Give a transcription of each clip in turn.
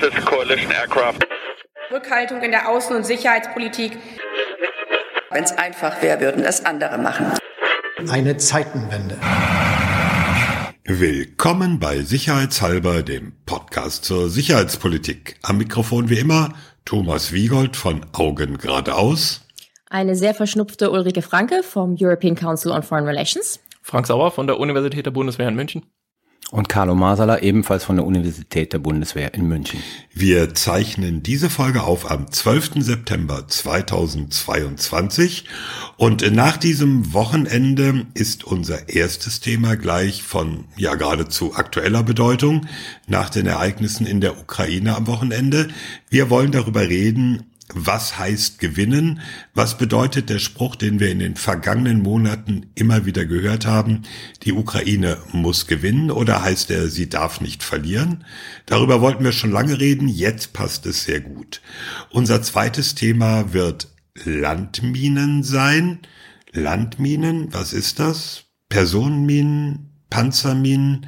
This is coalition aircraft. Rückhaltung in der Außen- und Sicherheitspolitik. Wenn es einfach wäre, würden es andere machen. Eine Zeitenwende. Willkommen bei Sicherheitshalber, dem Podcast zur Sicherheitspolitik. Am Mikrofon wie immer Thomas Wiegold von Augen geradeaus. Eine sehr verschnupfte Ulrike Franke vom European Council on Foreign Relations. Frank Sauer von der Universität der Bundeswehr in München. Und Carlo Masala ebenfalls von der Universität der Bundeswehr in München. Wir zeichnen diese Folge auf am 12. September 2022 und nach diesem Wochenende ist unser erstes Thema gleich von ja geradezu aktueller Bedeutung nach den Ereignissen in der Ukraine am Wochenende. Wir wollen darüber reden, was heißt gewinnen? Was bedeutet der Spruch, den wir in den vergangenen Monaten immer wieder gehört haben? Die Ukraine muss gewinnen oder heißt er, sie darf nicht verlieren? Darüber wollten wir schon lange reden. Jetzt passt es sehr gut. Unser zweites Thema wird Landminen sein. Landminen, was ist das? Personenminen, Panzerminen?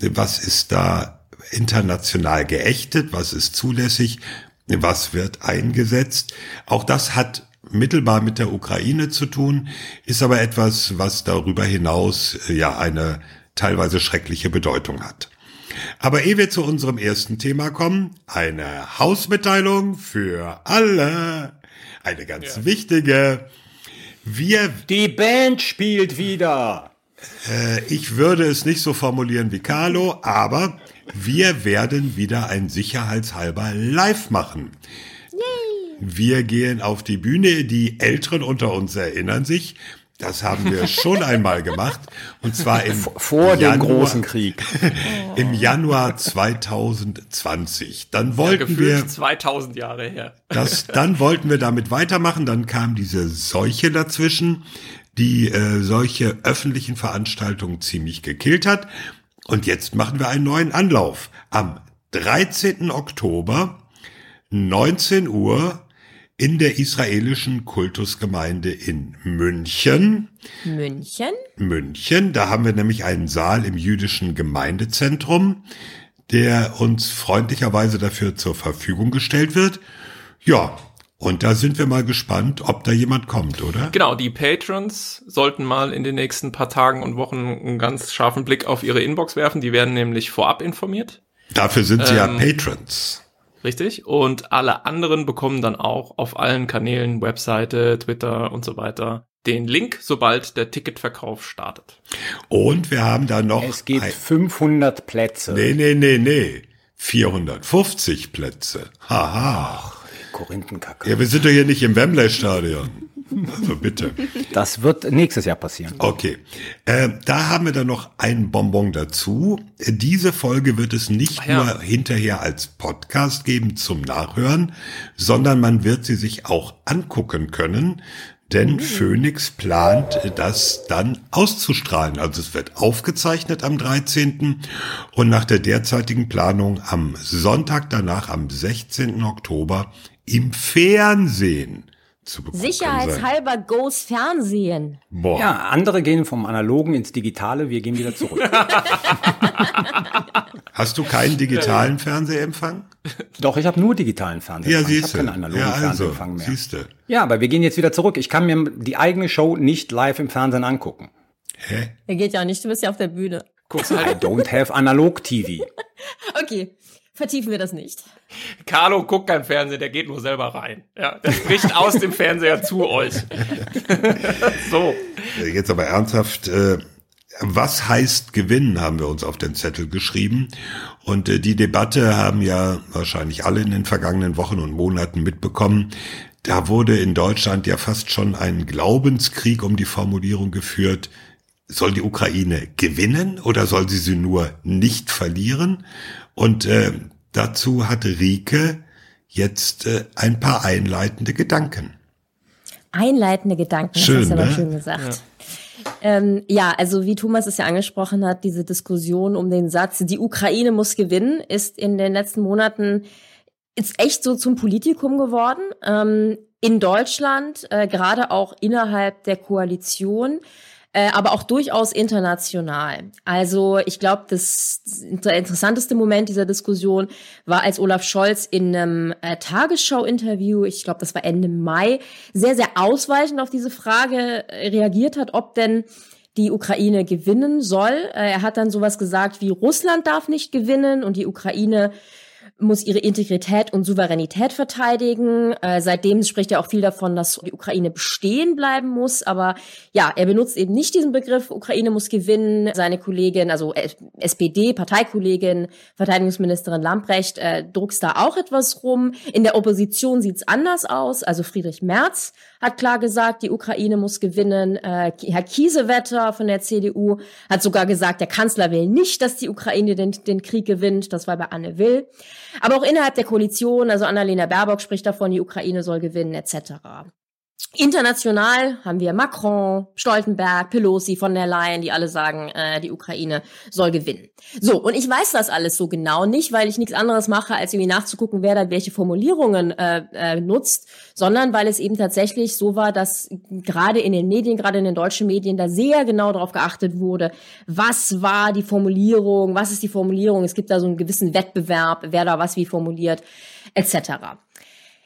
Was ist da international geächtet? Was ist zulässig? Was wird eingesetzt? Auch das hat mittelbar mit der Ukraine zu tun, ist aber etwas, was darüber hinaus äh, ja eine teilweise schreckliche Bedeutung hat. Aber ehe wir zu unserem ersten Thema kommen, eine Hausmitteilung für alle. Eine ganz ja. wichtige. Wir. Die Band spielt wieder. Äh, ich würde es nicht so formulieren wie Carlo, aber wir werden wieder ein sicherheitshalber live machen. Wir gehen auf die Bühne. Die Älteren unter uns erinnern sich. Das haben wir schon einmal gemacht. Und zwar im vor Januar, dem großen Krieg. Im Januar 2020. Dann wollten ja, wir 2000 Jahre her. Das, dann wollten wir damit weitermachen. Dann kam diese Seuche dazwischen, die äh, solche öffentlichen Veranstaltungen ziemlich gekillt hat. Und jetzt machen wir einen neuen Anlauf. Am 13. Oktober, 19 Uhr, in der israelischen Kultusgemeinde in München. München? München. Da haben wir nämlich einen Saal im jüdischen Gemeindezentrum, der uns freundlicherweise dafür zur Verfügung gestellt wird. Ja, und da sind wir mal gespannt, ob da jemand kommt, oder? Genau, die Patrons sollten mal in den nächsten paar Tagen und Wochen einen ganz scharfen Blick auf ihre Inbox werfen. Die werden nämlich vorab informiert. Dafür sind sie ähm, ja Patrons. Richtig. Und alle anderen bekommen dann auch auf allen Kanälen, Webseite, Twitter und so weiter, den Link, sobald der Ticketverkauf startet. Und wir haben da noch. Es gibt 500 Plätze. Nee, nee, nee, nee. 450 Plätze. Haha. Korinthenkacke. Ja, wir sind doch hier nicht im Wembley-Stadion. Also bitte. Das wird nächstes Jahr passieren. Okay. Äh, da haben wir dann noch ein Bonbon dazu. Diese Folge wird es nicht ja. nur hinterher als Podcast geben zum Nachhören, sondern man wird sie sich auch angucken können. Denn mhm. Phoenix plant, das dann auszustrahlen. Also es wird aufgezeichnet am 13. und nach der derzeitigen Planung am Sonntag danach, am 16. Oktober, im Fernsehen zu bekommen. Sicherheitshalber goes Fernsehen. Boah. Ja, andere gehen vom Analogen ins Digitale, wir gehen wieder zurück. Hast du keinen digitalen Fernsehempfang? Doch, ich habe nur digitalen Fernsehempfang. Ja, siehst du. Ich habe keinen analogen ja, also, Fernsehempfang mehr. Siehste. Ja, aber wir gehen jetzt wieder zurück. Ich kann mir die eigene Show nicht live im Fernsehen angucken. Hä? Der geht ja nicht, du bist ja auf der Bühne. Guckst halt. I don't have analog TV. okay vertiefen wir das nicht. Carlo guckt kein Fernsehen, der geht nur selber rein. Ja, der spricht aus dem Fernseher zu euch. so. Jetzt aber ernsthaft, äh, was heißt gewinnen, haben wir uns auf den Zettel geschrieben. Und äh, die Debatte haben ja wahrscheinlich alle in den vergangenen Wochen und Monaten mitbekommen. Da wurde in Deutschland ja fast schon ein Glaubenskrieg um die Formulierung geführt, soll die Ukraine gewinnen oder soll sie sie nur nicht verlieren? Und äh, dazu hatte Rike jetzt äh, ein paar einleitende Gedanken. Einleitende Gedanken, schön, das hast du ne? aber schön gesagt. Ja. Ähm, ja, also wie Thomas es ja angesprochen hat, diese Diskussion um den Satz, die Ukraine muss gewinnen, ist in den letzten Monaten ist echt so zum Politikum geworden. Ähm, in Deutschland, äh, gerade auch innerhalb der Koalition. Äh, aber auch durchaus international. Also ich glaube, das interessanteste Moment dieser Diskussion war, als Olaf Scholz in einem äh, Tagesschau-Interview, ich glaube, das war Ende Mai, sehr, sehr ausweichend auf diese Frage äh, reagiert hat, ob denn die Ukraine gewinnen soll. Äh, er hat dann sowas gesagt wie Russland darf nicht gewinnen und die Ukraine muss ihre Integrität und Souveränität verteidigen. Äh, seitdem spricht er auch viel davon, dass die Ukraine bestehen bleiben muss. Aber ja, er benutzt eben nicht diesen Begriff, Ukraine muss gewinnen. Seine Kollegin, also SPD, Parteikollegin, Verteidigungsministerin Lamprecht, äh, druckst da auch etwas rum. In der Opposition sieht's anders aus. Also Friedrich Merz hat klar gesagt, die Ukraine muss gewinnen. Äh, Herr Kiesewetter von der CDU hat sogar gesagt, der Kanzler will nicht, dass die Ukraine den, den Krieg gewinnt. Das war bei Anne Will. Aber auch innerhalb der Koalition, also Annalena Baerbock spricht davon, die Ukraine soll gewinnen, etc. International haben wir Macron, Stoltenberg, Pelosi, von der Leyen, die alle sagen, äh, die Ukraine soll gewinnen. So, und ich weiß das alles so genau nicht, weil ich nichts anderes mache, als irgendwie nachzugucken, wer da welche Formulierungen äh, äh, nutzt, sondern weil es eben tatsächlich so war, dass gerade in den Medien, gerade in den deutschen Medien, da sehr genau darauf geachtet wurde, was war die Formulierung, was ist die Formulierung, es gibt da so einen gewissen Wettbewerb, wer da was wie formuliert, etc.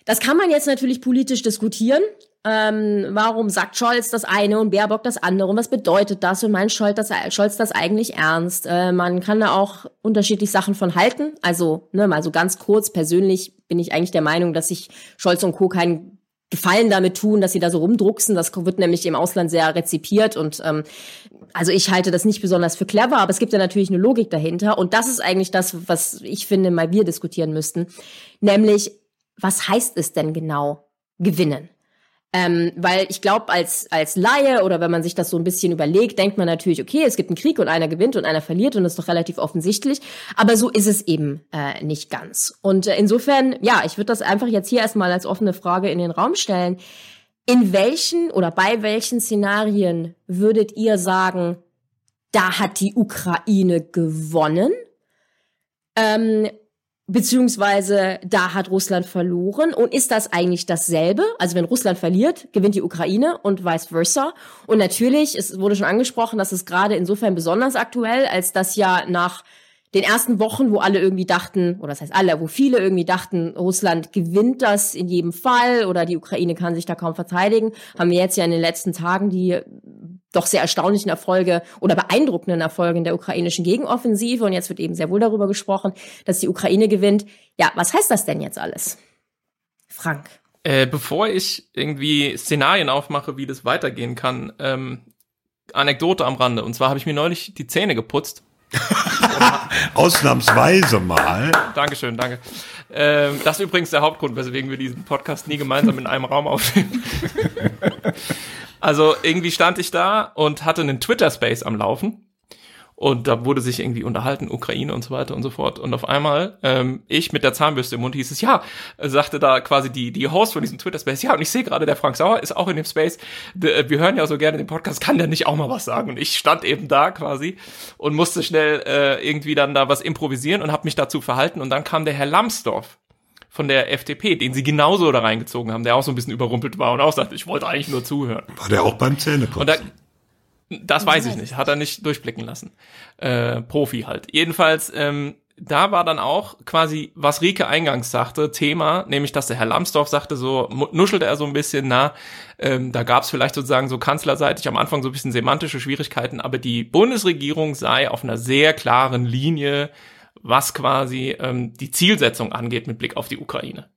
Das kann man jetzt natürlich politisch diskutieren ähm, warum sagt Scholz das eine und Baerbock das andere und was bedeutet das und meint Scholz das, Scholz das eigentlich ernst? Äh, man kann da auch unterschiedlich Sachen von halten. Also, ne, mal so ganz kurz, persönlich bin ich eigentlich der Meinung, dass sich Scholz und Co. keinen Gefallen damit tun, dass sie da so rumdrucksen. Das wird nämlich im Ausland sehr rezipiert und ähm, also ich halte das nicht besonders für clever, aber es gibt ja natürlich eine Logik dahinter und das ist eigentlich das, was ich finde, mal wir diskutieren müssten, nämlich was heißt es denn genau gewinnen? Ähm, weil ich glaube, als, als Laie oder wenn man sich das so ein bisschen überlegt, denkt man natürlich, okay, es gibt einen Krieg und einer gewinnt und einer verliert und das ist doch relativ offensichtlich. Aber so ist es eben äh, nicht ganz. Und äh, insofern, ja, ich würde das einfach jetzt hier erstmal als offene Frage in den Raum stellen. In welchen oder bei welchen Szenarien würdet ihr sagen, da hat die Ukraine gewonnen? Ähm, Beziehungsweise da hat Russland verloren. Und ist das eigentlich dasselbe? Also wenn Russland verliert, gewinnt die Ukraine und vice versa. Und natürlich, es wurde schon angesprochen, dass es gerade insofern besonders aktuell, als das ja nach den ersten Wochen, wo alle irgendwie dachten, oder das heißt alle, wo viele irgendwie dachten, Russland gewinnt das in jedem Fall oder die Ukraine kann sich da kaum verteidigen, haben wir jetzt ja in den letzten Tagen die doch sehr erstaunlichen Erfolge oder beeindruckenden Erfolge in der ukrainischen Gegenoffensive. Und jetzt wird eben sehr wohl darüber gesprochen, dass die Ukraine gewinnt. Ja, was heißt das denn jetzt alles? Frank. Äh, bevor ich irgendwie Szenarien aufmache, wie das weitergehen kann, ähm, Anekdote am Rande. Und zwar habe ich mir neulich die Zähne geputzt Ausnahmsweise mal. Dankeschön, danke. Ähm, das ist übrigens der Hauptgrund, weswegen wir diesen Podcast nie gemeinsam in einem Raum aufnehmen. also irgendwie stand ich da und hatte einen Twitter-Space am Laufen und da wurde sich irgendwie unterhalten, Ukraine und so weiter und so fort. Und auf einmal, ähm, ich mit der Zahnbürste im Mund hieß es, ja, sagte da quasi die, die Host von diesem Twitter-Space, ja, und ich sehe gerade, der Frank Sauer ist auch in dem Space. Äh, wir hören ja so gerne den Podcast, kann der nicht auch mal was sagen? Und ich stand eben da quasi und musste schnell äh, irgendwie dann da was improvisieren und habe mich dazu verhalten. Und dann kam der Herr Lambsdorff von der FDP, den sie genauso da reingezogen haben, der auch so ein bisschen überrumpelt war und auch sagte, ich wollte eigentlich nur zuhören. War der auch beim Zähneputzen? Und da, das weiß ich nicht, hat er nicht durchblicken lassen. Äh, Profi halt. Jedenfalls, ähm, da war dann auch quasi, was Rike eingangs sagte, Thema, nämlich dass der Herr Lambsdorff sagte, so nuschelte er so ein bisschen, na, ähm, da gab es vielleicht sozusagen so kanzlerseitig am Anfang so ein bisschen semantische Schwierigkeiten, aber die Bundesregierung sei auf einer sehr klaren Linie, was quasi ähm, die Zielsetzung angeht mit Blick auf die Ukraine.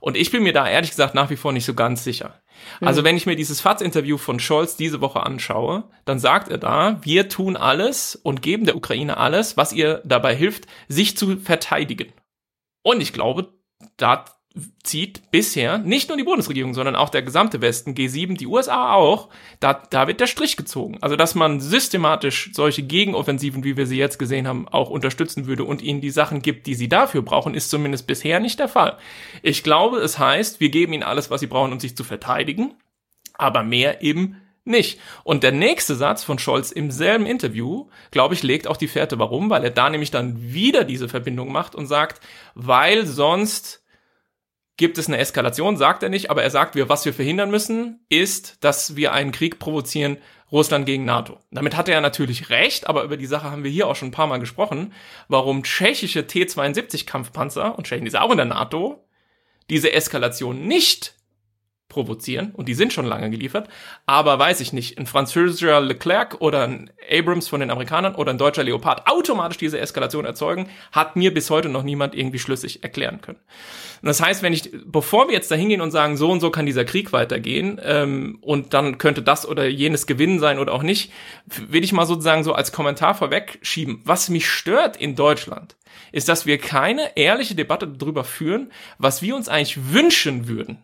Und ich bin mir da ehrlich gesagt nach wie vor nicht so ganz sicher. Also mhm. wenn ich mir dieses FATS-Interview von Scholz diese Woche anschaue, dann sagt er da, wir tun alles und geben der Ukraine alles, was ihr dabei hilft, sich zu verteidigen. Und ich glaube, da zieht bisher nicht nur die Bundesregierung, sondern auch der gesamte Westen, G7, die USA auch, da, da wird der Strich gezogen. Also, dass man systematisch solche Gegenoffensiven, wie wir sie jetzt gesehen haben, auch unterstützen würde und ihnen die Sachen gibt, die sie dafür brauchen, ist zumindest bisher nicht der Fall. Ich glaube, es heißt, wir geben ihnen alles, was sie brauchen, um sich zu verteidigen, aber mehr eben nicht. Und der nächste Satz von Scholz im selben Interview, glaube ich, legt auch die Fährte. Warum? Weil er da nämlich dann wieder diese Verbindung macht und sagt, weil sonst gibt es eine Eskalation, sagt er nicht, aber er sagt, wir, was wir verhindern müssen, ist, dass wir einen Krieg provozieren, Russland gegen NATO. Damit hat er natürlich recht, aber über die Sache haben wir hier auch schon ein paar Mal gesprochen, warum tschechische T-72 Kampfpanzer, und Tschechien ist auch in der NATO, diese Eskalation nicht provozieren. Und die sind schon lange geliefert, aber weiß ich nicht, ein französischer Leclerc oder ein Abrams von den Amerikanern oder ein deutscher Leopard automatisch diese Eskalation erzeugen, hat mir bis heute noch niemand irgendwie schlüssig erklären können. Und das heißt, wenn ich, bevor wir jetzt da hingehen und sagen, so und so kann dieser Krieg weitergehen ähm, und dann könnte das oder jenes gewinnen sein oder auch nicht, will ich mal sozusagen so als Kommentar vorwegschieben, was mich stört in Deutschland, ist, dass wir keine ehrliche Debatte darüber führen, was wir uns eigentlich wünschen würden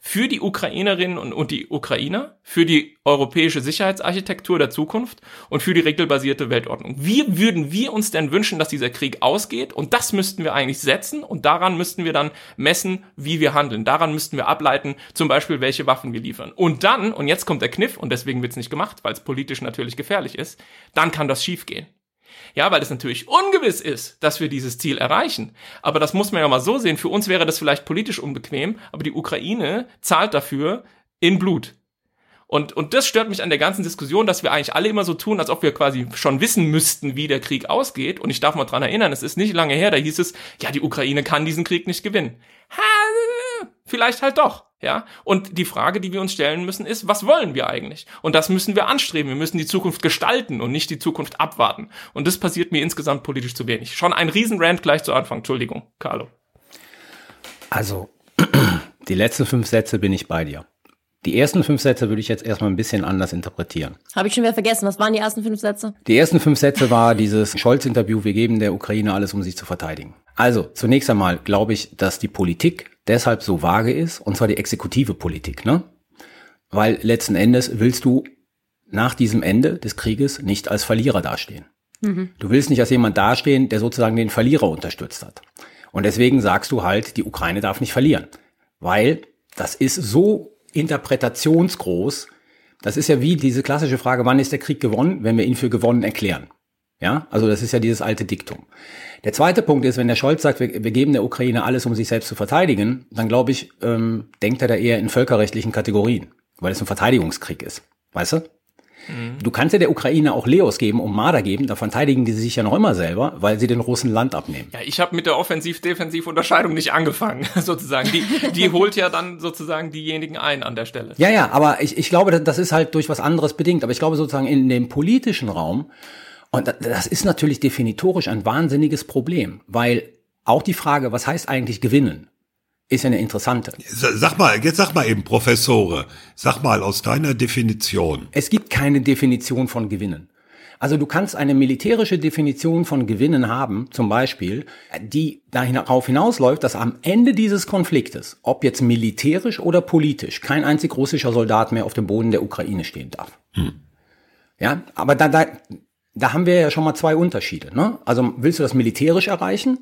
für die Ukrainerinnen und, und die Ukrainer, für die europäische Sicherheitsarchitektur der Zukunft und für die regelbasierte Weltordnung. Wie würden wir uns denn wünschen, dass dieser Krieg ausgeht? Und das müssten wir eigentlich setzen und daran müssten wir dann messen, wie wir handeln. Daran müssten wir ableiten, zum Beispiel, welche Waffen wir liefern. Und dann, und jetzt kommt der Kniff, und deswegen wird es nicht gemacht, weil es politisch natürlich gefährlich ist, dann kann das schiefgehen. Ja, weil es natürlich ungewiss ist, dass wir dieses Ziel erreichen. Aber das muss man ja mal so sehen. Für uns wäre das vielleicht politisch unbequem, aber die Ukraine zahlt dafür in Blut. Und, und das stört mich an der ganzen Diskussion, dass wir eigentlich alle immer so tun, als ob wir quasi schon wissen müssten, wie der Krieg ausgeht. Und ich darf mal dran erinnern, es ist nicht lange her, da hieß es, ja, die Ukraine kann diesen Krieg nicht gewinnen. Ha, vielleicht halt doch. Ja, und die Frage, die wir uns stellen müssen, ist, was wollen wir eigentlich? Und das müssen wir anstreben. Wir müssen die Zukunft gestalten und nicht die Zukunft abwarten. Und das passiert mir insgesamt politisch zu wenig. Schon ein Riesenrand gleich zu Anfang. Entschuldigung, Carlo. Also, die letzten fünf Sätze bin ich bei dir. Die ersten fünf Sätze würde ich jetzt erstmal ein bisschen anders interpretieren. Habe ich schon wieder vergessen. Was waren die ersten fünf Sätze? Die ersten fünf Sätze war dieses Scholz-Interview, wir geben der Ukraine alles, um sich zu verteidigen. Also, zunächst einmal glaube ich, dass die Politik deshalb so vage ist, und zwar die exekutive Politik, ne? Weil letzten Endes willst du nach diesem Ende des Krieges nicht als Verlierer dastehen. Mhm. Du willst nicht als jemand dastehen, der sozusagen den Verlierer unterstützt hat. Und deswegen sagst du halt, die Ukraine darf nicht verlieren. Weil das ist so interpretationsgroß. Das ist ja wie diese klassische Frage, wann ist der Krieg gewonnen, wenn wir ihn für gewonnen erklären. Ja, also das ist ja dieses alte Diktum. Der zweite Punkt ist, wenn der Scholz sagt, wir, wir geben der Ukraine alles, um sich selbst zu verteidigen, dann glaube ich, ähm, denkt er da eher in völkerrechtlichen Kategorien, weil es ein Verteidigungskrieg ist. Weißt du? Mhm. Du kannst ja der Ukraine auch Leos geben und Marder geben, da verteidigen die sich ja noch immer selber, weil sie den Russen Land abnehmen. Ja, ich habe mit der Offensiv-Defensiv-Unterscheidung nicht angefangen, sozusagen. Die, die holt ja dann sozusagen diejenigen ein an der Stelle. Ja, ja, aber ich, ich glaube, das ist halt durch was anderes bedingt. Aber ich glaube sozusagen in dem politischen Raum und das ist natürlich definitorisch ein wahnsinniges Problem, weil auch die Frage, was heißt eigentlich gewinnen, ist eine interessante. Sag mal, jetzt sag mal eben, Professore, sag mal aus deiner Definition. Es gibt keine Definition von Gewinnen. Also du kannst eine militärische Definition von Gewinnen haben, zum Beispiel, die darauf hinausläuft, dass am Ende dieses Konfliktes, ob jetzt militärisch oder politisch, kein einzig russischer Soldat mehr auf dem Boden der Ukraine stehen darf. Hm. Ja, aber da, da, da haben wir ja schon mal zwei Unterschiede. Ne? Also willst du das militärisch erreichen?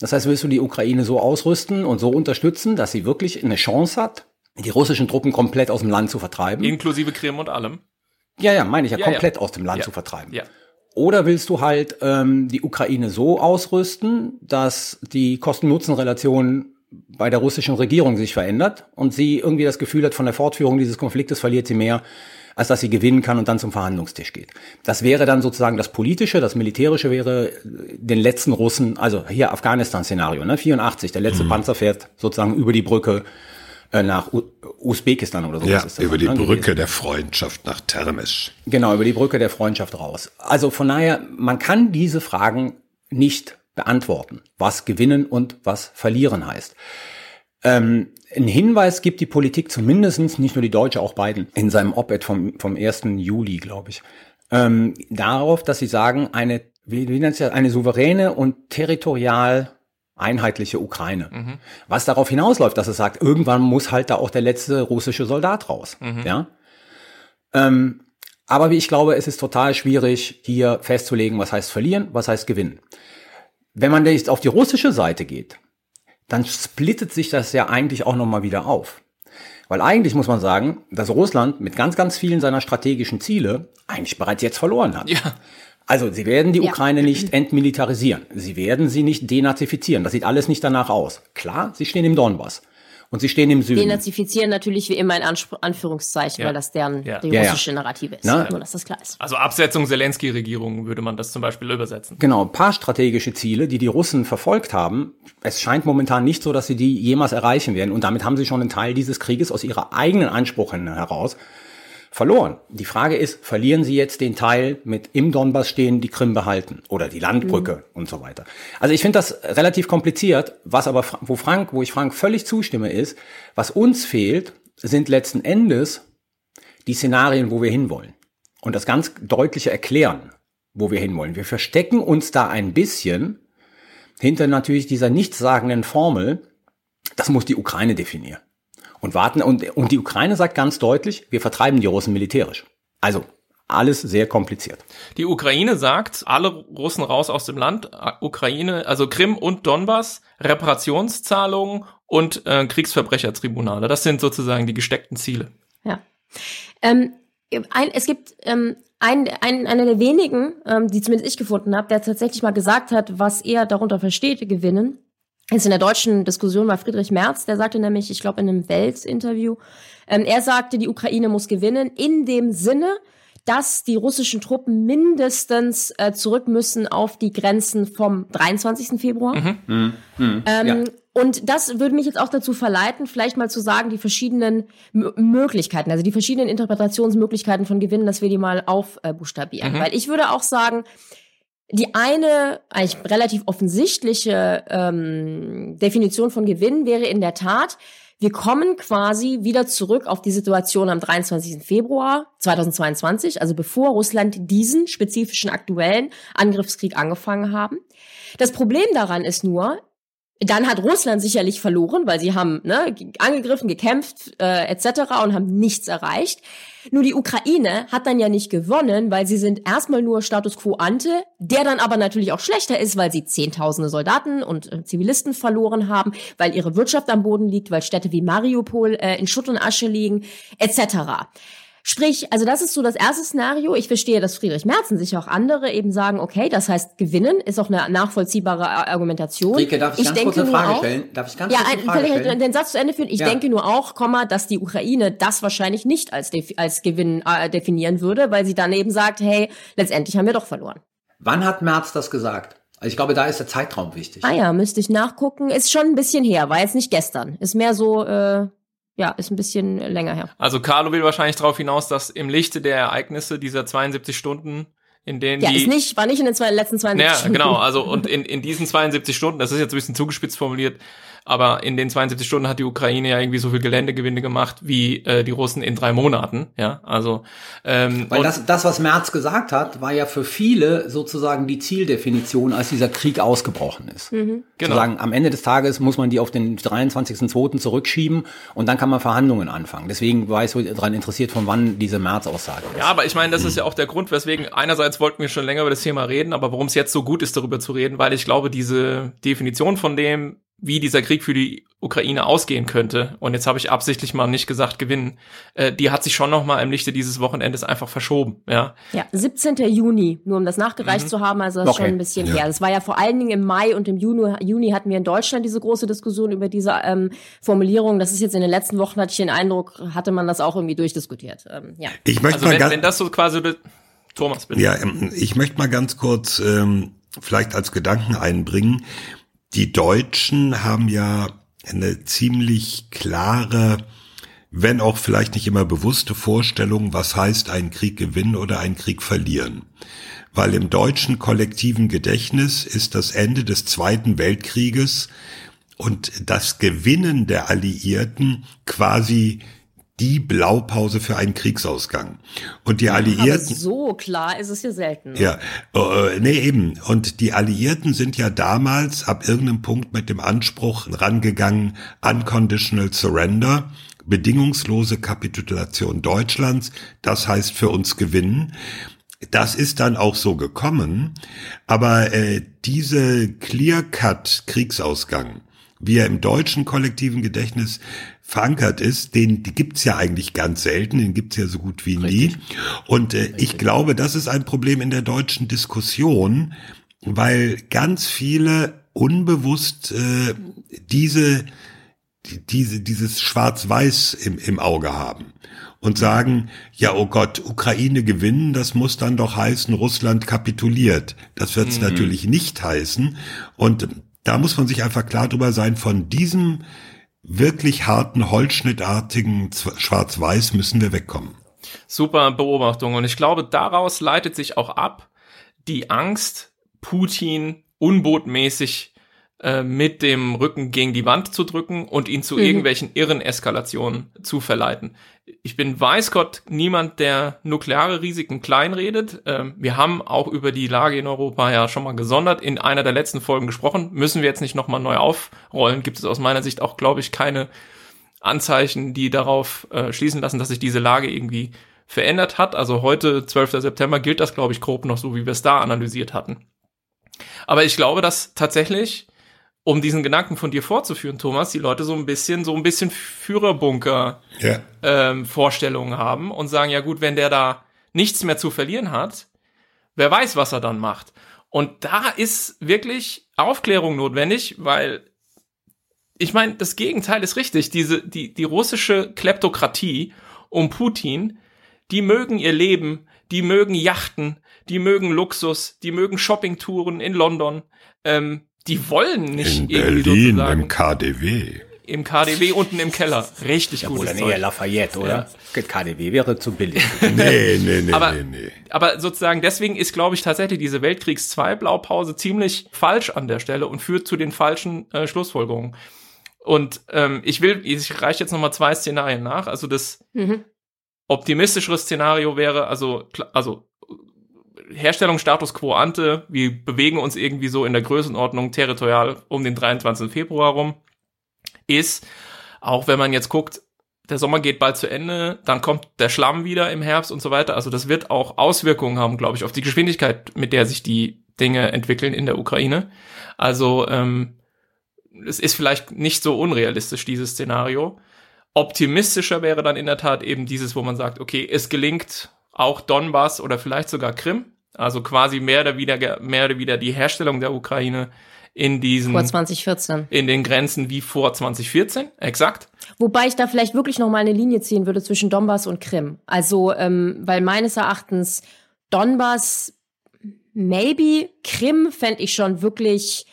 Das heißt, willst du die Ukraine so ausrüsten und so unterstützen, dass sie wirklich eine Chance hat, die russischen Truppen komplett aus dem Land zu vertreiben? Inklusive Krim und allem. Ja, ja, meine ich ja, ja komplett ja. aus dem Land ja. zu vertreiben. Ja. Oder willst du halt ähm, die Ukraine so ausrüsten, dass die Kosten-Nutzen-Relation bei der russischen Regierung sich verändert und sie irgendwie das Gefühl hat, von der Fortführung dieses Konfliktes verliert sie mehr, als dass sie gewinnen kann und dann zum Verhandlungstisch geht. Das wäre dann sozusagen das Politische, das Militärische wäre den letzten Russen, also hier Afghanistan-Szenario, ne, 84, der letzte mhm. Panzer fährt sozusagen über die Brücke äh, nach U Usbekistan oder so. Ja, über die ne, Brücke gewesen. der Freundschaft nach Termes. Genau, über die Brücke der Freundschaft raus. Also von daher, man kann diese Fragen nicht beantworten, was gewinnen und was verlieren heißt. Ähm, ein Hinweis gibt die Politik zumindestens nicht nur die Deutsche, auch Biden, in seinem Op-Ed vom, vom 1. Juli, glaube ich, ähm, darauf, dass sie sagen, eine, wie, wie nennt sich das, eine souveräne und territorial einheitliche Ukraine. Mhm. Was darauf hinausläuft, dass es sagt, irgendwann muss halt da auch der letzte russische Soldat raus. Mhm. Ja. Ähm, aber wie ich glaube, es ist total schwierig, hier festzulegen, was heißt verlieren, was heißt gewinnen. Wenn man jetzt auf die russische Seite geht, dann splittet sich das ja eigentlich auch nochmal wieder auf. Weil eigentlich muss man sagen, dass Russland mit ganz, ganz vielen seiner strategischen Ziele eigentlich bereits jetzt verloren hat. Ja. Also sie werden die ja. Ukraine nicht entmilitarisieren. Sie werden sie nicht denazifizieren. Das sieht alles nicht danach aus. Klar, sie stehen im Donbass. Und sie stehen im Süden. Denazifizieren natürlich wie immer in Anspr Anführungszeichen, Ja. weil das deren Ja. die Ja, ja. russische Narrative ist. Na, Nur, dass das klar ist. Also Absetzung Zelensky-Regierung würde man das zum Beispiel übersetzen. Genau, ein paar strategische Ziele, die die Russen verfolgt haben. Es scheint momentan nicht so, dass sie die jemals erreichen werden. Und damit haben sie schon einen Teil dieses Krieges aus ihrer eigenen Ansprüchen heraus verloren. Die Frage ist, verlieren sie jetzt den Teil mit im Donbass stehen, die Krim behalten oder die Landbrücke und so weiter. Also ich finde das relativ kompliziert. Was aber, wo Frank, wo ich Frank völlig zustimme, ist, was uns fehlt, sind letzten Endes die Szenarien, wo wir hinwollen. Und das ganz deutliche erklären, wo wir hinwollen. Wir verstecken uns da ein bisschen hinter natürlich dieser nichtssagenden Formel, das muss die Ukraine definieren. Und warten, und, und die Ukraine sagt ganz deutlich, wir vertreiben die Russen militärisch. Also, alles sehr kompliziert. Die Ukraine sagt, alle Russen raus aus dem Land, äh, Ukraine, also Krim und Donbass, Reparationszahlungen und äh, Kriegsverbrechertribunale. Das sind sozusagen die gesteckten Ziele. Ja. Ähm, ein, es gibt ähm, ein, ein, einer der wenigen, ähm, die zumindest ich gefunden habe, der tatsächlich mal gesagt hat, was er darunter versteht, gewinnen. Ist in der deutschen Diskussion war Friedrich Merz, der sagte nämlich, ich glaube in einem Welt-Interview, ähm, er sagte, die Ukraine muss gewinnen in dem Sinne, dass die russischen Truppen mindestens äh, zurück müssen auf die Grenzen vom 23. Februar. Ähm, Ja. Und das würde mich jetzt auch dazu verleiten, vielleicht mal zu sagen, die verschiedenen M Möglichkeiten, also die verschiedenen Interpretationsmöglichkeiten von Gewinnen, dass wir die mal aufbuchstabieren. Mhm. Weil ich würde auch sagen, die eine eigentlich relativ offensichtliche ähm, Definition von Gewinn wäre in der Tat, wir kommen quasi wieder zurück auf die Situation am 23. Februar 2022, also bevor Russland diesen spezifischen aktuellen Angriffskrieg angefangen haben. Das Problem daran ist nur, dann hat Russland sicherlich verloren, weil sie haben ne, angegriffen, gekämpft äh, etc. und haben nichts erreicht. Nur die Ukraine hat dann ja nicht gewonnen, weil sie sind erstmal nur Status quo ante, der dann aber natürlich auch schlechter ist, weil sie Zehntausende Soldaten und äh, Zivilisten verloren haben, weil ihre Wirtschaft am Boden liegt, weil Städte wie Mariupol äh, in Schutt und Asche liegen etc. Sprich, also das ist so das erste Szenario. Ich verstehe, dass Friedrich Merz und sich auch andere eben sagen, okay, das heißt gewinnen, ist auch eine nachvollziehbare Ar- Argumentation. Rike, darf ich, ganz kurz eine Frage auch- stellen? Darf ich ganz ja, kurz eine ein, Frage stellen? den Satz zu Ende führen. Ich Ja. denke nur auch, Komma, dass die Ukraine das wahrscheinlich nicht als, als Gewinn äh, definieren würde, weil sie dann eben sagt, hey, letztendlich haben wir doch verloren. Wann hat Merz das gesagt? Also ich glaube, da ist der Zeitraum wichtig. Ah ja, müsste ich nachgucken. Ist schon ein bisschen her, war jetzt nicht gestern. Ist mehr so, äh, ja, ist ein bisschen länger her. Also Carlo will wahrscheinlich darauf hinaus, dass im Lichte der Ereignisse dieser 72 Stunden, in denen Ja, die ist nicht, war nicht in den zwei, letzten 72 Ja, Stunden. genau. Also und in, in diesen 72 Stunden, das ist jetzt ein bisschen zugespitzt formuliert, aber in den 72 Stunden hat die Ukraine ja irgendwie so viel Geländegewinne gemacht wie äh, die Russen in drei Monaten. Ja, also ähm, Weil das, das, was Merz gesagt hat, war ja für viele sozusagen die Zieldefinition, als dieser Krieg ausgebrochen ist. Mhm. Genau. Zu sagen, am Ende des Tages muss man die auf den 23.02. zurückschieben und dann kann man Verhandlungen anfangen. Deswegen war ich so daran interessiert, von wann diese Merz-Aussage ist. Ja, aber ich meine, das ist ja auch der Grund, weswegen einerseits wollten wir schon länger über das Thema reden, aber warum es jetzt so gut ist, darüber zu reden, weil ich glaube, diese Definition von dem, wie dieser Krieg für die Ukraine ausgehen könnte, und jetzt habe ich absichtlich mal nicht gesagt gewinnen, äh, die hat sich schon noch mal im Lichte dieses Wochenendes einfach verschoben. Ja, Ja, 17. Juni, nur um das nachgereicht zu haben, also das ist Okay. schon ein bisschen her. Das war ja vor allen Dingen im Mai und im Juni, Juni hatten wir in Deutschland diese große Diskussion über diese ähm, Formulierung. Das ist jetzt in den letzten Wochen, hatte ich den Eindruck, hatte man das auch irgendwie durchdiskutiert. Ähm, ja. Ich möchte also mal wenn, ganz, wenn das so quasi Thomas bitte. Ja, ähm, ich möchte mal ganz kurz ähm, vielleicht als Gedanken einbringen. Die Deutschen haben ja eine ziemlich klare, wenn auch vielleicht nicht immer bewusste Vorstellung, was heißt einen Krieg gewinnen oder einen Krieg verlieren. Weil im deutschen kollektiven Gedächtnis ist das Ende des Zweiten Weltkrieges und das Gewinnen der Alliierten quasi die Blaupause für einen Kriegsausgang. Und die Aber Alliierten. so klar ist es ja selten. ne? Ja, äh, nee, eben. Und die Alliierten sind ja damals ab irgendeinem Punkt mit dem Anspruch rangegangen, unconditional surrender, bedingungslose Kapitulation Deutschlands, das heißt für uns gewinnen. Das ist dann auch so gekommen, aber äh, diese Clear-Cut-Kriegsausgang, wie er im deutschen kollektiven Gedächtnis verankert ist, den die gibt's ja eigentlich ganz selten, den gibt's ja so gut wie nie. Und äh, ich glaube, das ist ein Problem in der deutschen Diskussion, weil ganz viele unbewusst äh, diese diese, dieses Schwarz-Weiß im, im Auge haben und sagen, ja, oh Gott, Ukraine gewinnen, das muss dann doch heißen, Russland kapituliert. Das wird es mhm. natürlich nicht heißen. Und da muss man sich einfach klar drüber sein, von diesem wirklich harten, holzschnittartigen Schwarz-Weiß müssen wir wegkommen. Super Beobachtung. Und ich glaube, daraus leitet sich auch ab die Angst, Putin unbotmäßig äh, mit dem Rücken gegen die Wand zu drücken und ihn zu mhm. irgendwelchen irren Eskalationen zu verleiten. Ich bin weiß Gott niemand, der nukleare Risiken kleinredet. Ähm, wir haben auch über die Lage in Europa ja schon mal gesondert in einer der letzten Folgen gesprochen. Müssen wir jetzt nicht nochmal neu aufrollen. Gibt es aus meiner Sicht auch, glaube ich, keine Anzeichen, die darauf äh, schließen lassen, dass sich diese Lage irgendwie verändert hat. Also heute, 12. September, gilt das, glaube ich, grob noch so, wie wir es da analysiert hatten. Aber ich glaube, dass tatsächlich um diesen Gedanken von dir fortzuführen, Thomas, die Leute so ein bisschen, so ein bisschen Führerbunker ja. ähm, Vorstellungen haben und sagen, ja gut, wenn der da nichts mehr zu verlieren hat, wer weiß, was er dann macht. Und da ist wirklich Aufklärung notwendig, weil ich meine, das Gegenteil ist richtig. Diese, die, die russische Kleptokratie um Putin, die mögen ihr Leben, die mögen Yachten, die mögen Luxus, die mögen Shoppingtouren in London. Ähm, die wollen nicht in irgendwie Berlin sozusagen, im KDW. Im KDW unten im Keller. Richtig ja, gutes Oder Zeug. Lafayette, oder? Ja. KDW wäre zu billig. nee, nee, nee, aber, nee, nee. Aber sozusagen deswegen ist, glaube ich, tatsächlich diese Weltkriegs 2 Blaupause ziemlich falsch an der Stelle und führt zu den falschen äh, Schlussfolgerungen. Und ähm, ich will, ich reiche jetzt nochmal zwei Szenarien nach. Also das mhm. optimistischere Szenario wäre, also, also Herstellung Status quo ante, wir bewegen uns irgendwie so in der Größenordnung territorial um den 23. Februar rum, ist, auch wenn man jetzt guckt, der Sommer geht bald zu Ende, dann kommt der Schlamm wieder im Herbst und so weiter. Also das wird auch Auswirkungen haben, glaube ich, auf die Geschwindigkeit, mit der sich die Dinge entwickeln in der Ukraine. Also ähm, es ist vielleicht nicht so unrealistisch, dieses Szenario. Optimistischer wäre dann in der Tat eben dieses, wo man sagt, okay, es gelingt auch Donbass oder vielleicht sogar Krim. Also quasi mehr oder wieder, mehr oder wieder die Herstellung der Ukraine in diesen vor 2014 in den Grenzen wie vor 2014 exakt. Wobei ich da vielleicht wirklich noch mal eine Linie ziehen würde zwischen Donbass und Krim. Also ähm, weil meines Erachtens Donbass maybe Krim fände ich schon wirklich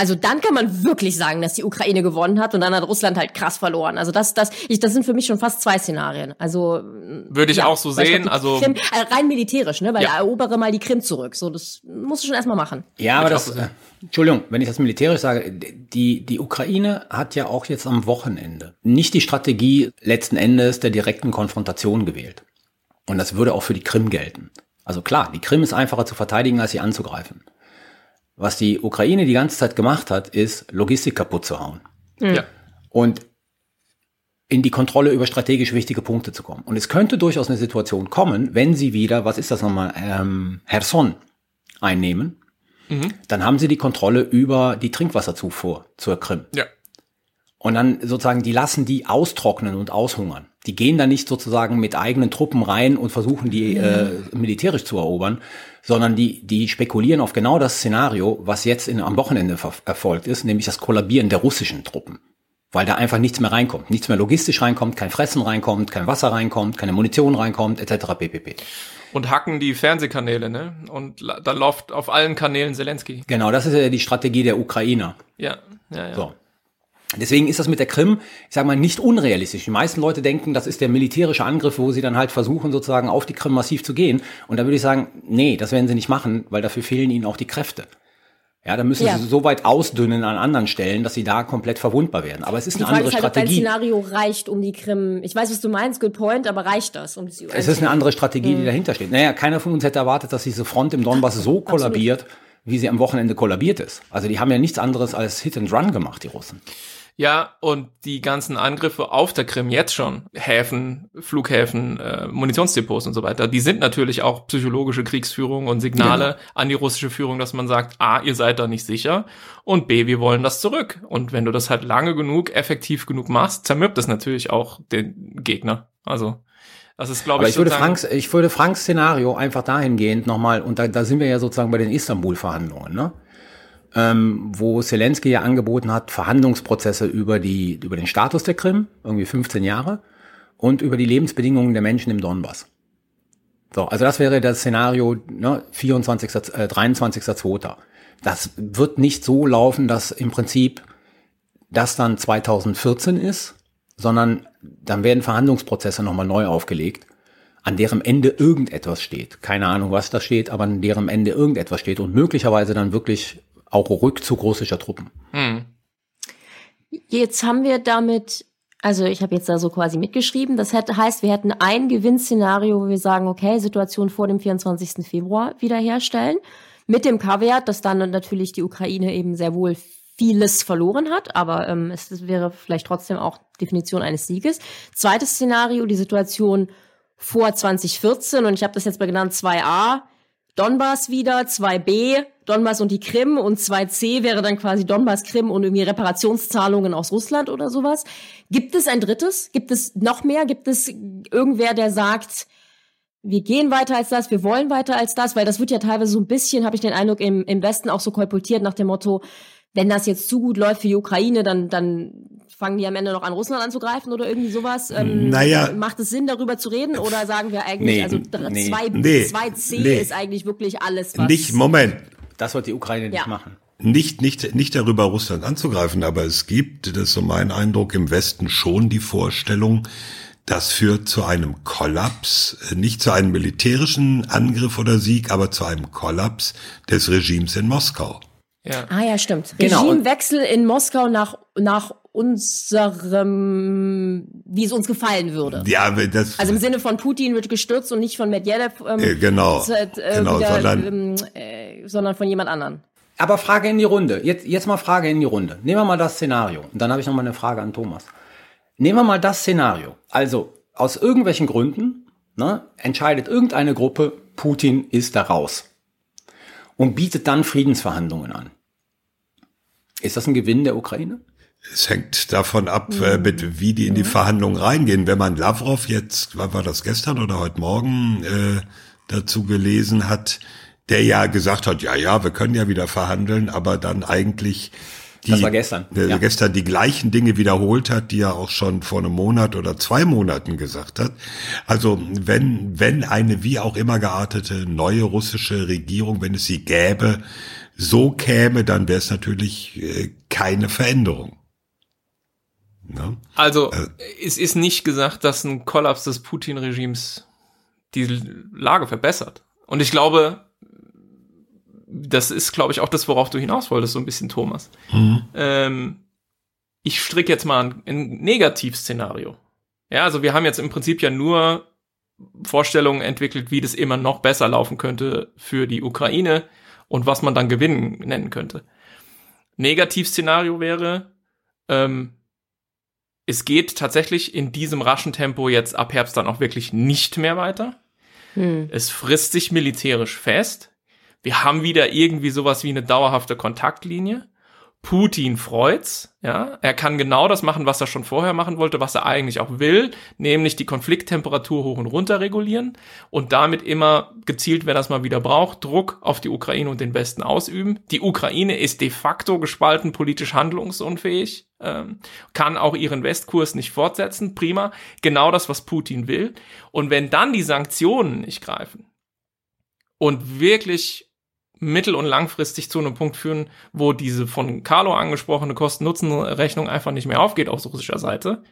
also dann kann man wirklich sagen, dass die Ukraine gewonnen hat und dann hat Russland halt krass verloren. Also das, das, ich, das sind für mich schon fast zwei Szenarien. Also würde ich ja, auch so sehen. Glaub, also Krim, äh, rein militärisch, ne? Weil ja. erobere mal die Krim zurück. So, das musst du schon erstmal machen. Ja, aber das, äh, Entschuldigung, wenn ich das militärisch sage, die die Ukraine hat ja auch jetzt am Wochenende nicht die Strategie letzten Endes der direkten Konfrontation gewählt. Und das würde auch für die Krim gelten. Also klar, die Krim ist einfacher zu verteidigen, als sie anzugreifen. Was die Ukraine die ganze Zeit gemacht hat, ist Logistik kaputt zu hauen. Mhm. Ja. Und in die Kontrolle über strategisch wichtige Punkte zu kommen. Und es könnte durchaus eine Situation kommen, wenn sie wieder, was ist das nochmal, ähm, Herson einnehmen, mhm. dann haben sie die Kontrolle über die Trinkwasserzufuhr zur Krim. Ja. Und dann sozusagen, die lassen die austrocknen und aushungern. Die gehen da nicht sozusagen mit eigenen Truppen rein und versuchen die äh, militärisch zu erobern, sondern die, die spekulieren auf genau das Szenario, was jetzt in, am Wochenende erfolgt ist, nämlich das Kollabieren der russischen Truppen. Weil da einfach nichts mehr reinkommt. Nichts mehr logistisch reinkommt, kein Fressen reinkommt, kein Wasser reinkommt, keine Munition reinkommt, etc. pp. Und hacken die Fernsehkanäle, ne? Und da läuft auf allen Kanälen Zelensky. Genau, das ist ja die Strategie der Ukrainer. Ja, ja, ja. So. Deswegen ist das mit der Krim, ich sage mal, nicht unrealistisch. Die meisten Leute denken, das ist der militärische Angriff, wo sie dann halt versuchen, sozusagen auf die Krim massiv zu gehen. Und da würde ich sagen, nee, das werden sie nicht machen, weil dafür fehlen ihnen auch die Kräfte. Ja, da müssen ja. sie so weit ausdünnen an anderen Stellen, dass sie da komplett verwundbar werden. Aber es ist die eine Frage andere ist halt, Strategie. Ob dein Szenario reicht, um die Krim. Ich weiß, was du meinst, good point, aber reicht das? Um die es ist eine andere Strategie, die hm. dahinter steht. Naja, keiner von uns hätte erwartet, dass diese Front im Donbass so kollabiert, wie sie am Wochenende kollabiert ist. Also die haben ja nichts anderes als Hit and Run gemacht, die Russen. Ja, und die ganzen Angriffe auf der Krim jetzt schon, Häfen, Flughäfen, äh, Munitionsdepots und so weiter, die sind natürlich auch psychologische Kriegsführung und Signale genau. an die russische Führung, dass man sagt, A, ihr seid da nicht sicher und B, wir wollen das zurück. Und wenn du das halt lange genug, effektiv genug machst, zermürbt das natürlich auch den Gegner. Also das ist, glaube ich, ich würde Franks, ich würde Franks Szenario einfach dahingehend nochmal, und da, da sind wir ja sozusagen bei den Istanbul-Verhandlungen, ne? Ähm, wo Zelensky ja angeboten hat, Verhandlungsprozesse über, die, über den Status der Krim, irgendwie 15 Jahre, und über die Lebensbedingungen der Menschen im Donbass. So, also das wäre das Szenario ne, 24. Äh, 23.2. Das wird nicht so laufen, dass im Prinzip das dann 2014 ist, sondern dann werden Verhandlungsprozesse nochmal neu aufgelegt, an deren Ende irgendetwas steht. Keine Ahnung, was da steht, aber an deren Ende irgendetwas steht und möglicherweise dann wirklich auch Rückzug russischer Truppen. Hm. Jetzt haben wir damit, also ich habe jetzt da so quasi mitgeschrieben, das hätte, heißt, wir hätten ein Gewinnszenario, wo wir sagen, okay, Situation vor dem 24. Februar wiederherstellen, mit dem Kaviar, dass dann natürlich die Ukraine eben sehr wohl vieles verloren hat, aber ähm, es wäre vielleicht trotzdem auch Definition eines Sieges. Zweites Szenario, die Situation vor 2014 und ich habe das jetzt mal genannt 2a, Donbass wieder, 2b, Donbass und die Krim und 2c wäre dann quasi Donbass, Krim und irgendwie Reparationszahlungen aus Russland oder sowas. Gibt es ein drittes? Gibt es noch mehr? Gibt es irgendwer, der sagt, wir gehen weiter als das, wir wollen weiter als das, weil das wird ja teilweise so ein bisschen, habe ich den Eindruck, im, im Westen auch so kolportiert nach dem Motto, wenn das jetzt zu gut läuft für die Ukraine, dann, dann fangen die am Ende noch an, Russland anzugreifen oder irgendwie sowas? Ähm, naja. Macht es Sinn, darüber zu reden? Oder sagen wir eigentlich, nee, also nee, 2, nee, 2C nee. ist eigentlich wirklich alles, was... Nicht, Moment. Das wird die Ukraine nicht Ja. machen. Nicht, nicht, nicht darüber, Russland anzugreifen, aber es gibt, das ist so mein Eindruck, im Westen schon die Vorstellung, das führt zu einem Kollaps, äh, nicht zu einem militärischen Angriff oder Sieg, aber zu einem Kollaps des Regimes in Moskau. Ja. Ah ja, stimmt. Genau, Regimewechsel in Moskau nach, nach unserem, wie es uns gefallen würde. Ja, das, Also im Sinne von Putin wird gestürzt und nicht von Medvedev, ähm, Äh, genau. äh, Genau, wieder, sondern- ähm, äh, sondern von jemand anderen. Aber Frage in die Runde. Jetzt, jetzt mal Frage in die Runde. Nehmen wir mal das Szenario. Und dann habe ich noch mal eine Frage an Thomas. Nehmen wir mal das Szenario. Also aus irgendwelchen Gründen ne, entscheidet irgendeine Gruppe, Putin ist da raus und bietet dann Friedensverhandlungen an. Ist das ein Gewinn der Ukraine? Es hängt davon ab, äh, mit, wie die in die Verhandlungen reingehen. Wenn man Lavrov jetzt, war, war das gestern oder heute Morgen, äh, dazu gelesen hat, der ja gesagt hat, ja, ja, wir können ja wieder verhandeln, aber dann eigentlich die, Das war gestern, äh, ja. gestern die gleichen Dinge wiederholt hat, die er auch schon vor einem Monat oder zwei Monaten gesagt hat. Also wenn, wenn eine wie auch immer geartete neue russische Regierung, wenn es sie gäbe, so käme, dann wäre es natürlich äh, keine Veränderung. Ne? Also, es ist nicht gesagt, dass ein Kollaps des Putin-Regimes die Lage verbessert. Und ich glaube, das ist, glaube ich, auch das, worauf du hinaus wolltest, so ein bisschen, Thomas. Ähm, ich stricke jetzt mal ein, ein Negativszenario. Ja, also wir haben jetzt im Prinzip ja nur Vorstellungen entwickelt, wie das immer noch besser laufen könnte für die Ukraine und was man dann gewinnen nennen könnte. Negativszenario wäre, ähm, es geht tatsächlich in diesem raschen Tempo jetzt ab Herbst dann auch wirklich nicht mehr weiter. Hm. Es frisst sich militärisch fest. Wir haben wieder irgendwie sowas wie eine dauerhafte Kontaktlinie. Putin freut's, ja. Er kann genau das machen, was er schon vorher machen wollte, was er eigentlich auch will, nämlich die Konflikttemperatur hoch und runter regulieren und damit immer gezielt, wenn er es mal wieder braucht, Druck auf die Ukraine und den Westen ausüben. Die Ukraine ist de facto gespalten, politisch handlungsunfähig, ähm, kann auch ihren Westkurs nicht fortsetzen. Prima. Genau das, was Putin will. Und wenn dann die Sanktionen nicht greifen und wirklich mittel- und langfristig zu einem Punkt führen, wo diese von Carlo angesprochene Kosten-Nutzen-Rechnung einfach nicht mehr aufgeht aus russischer Seite,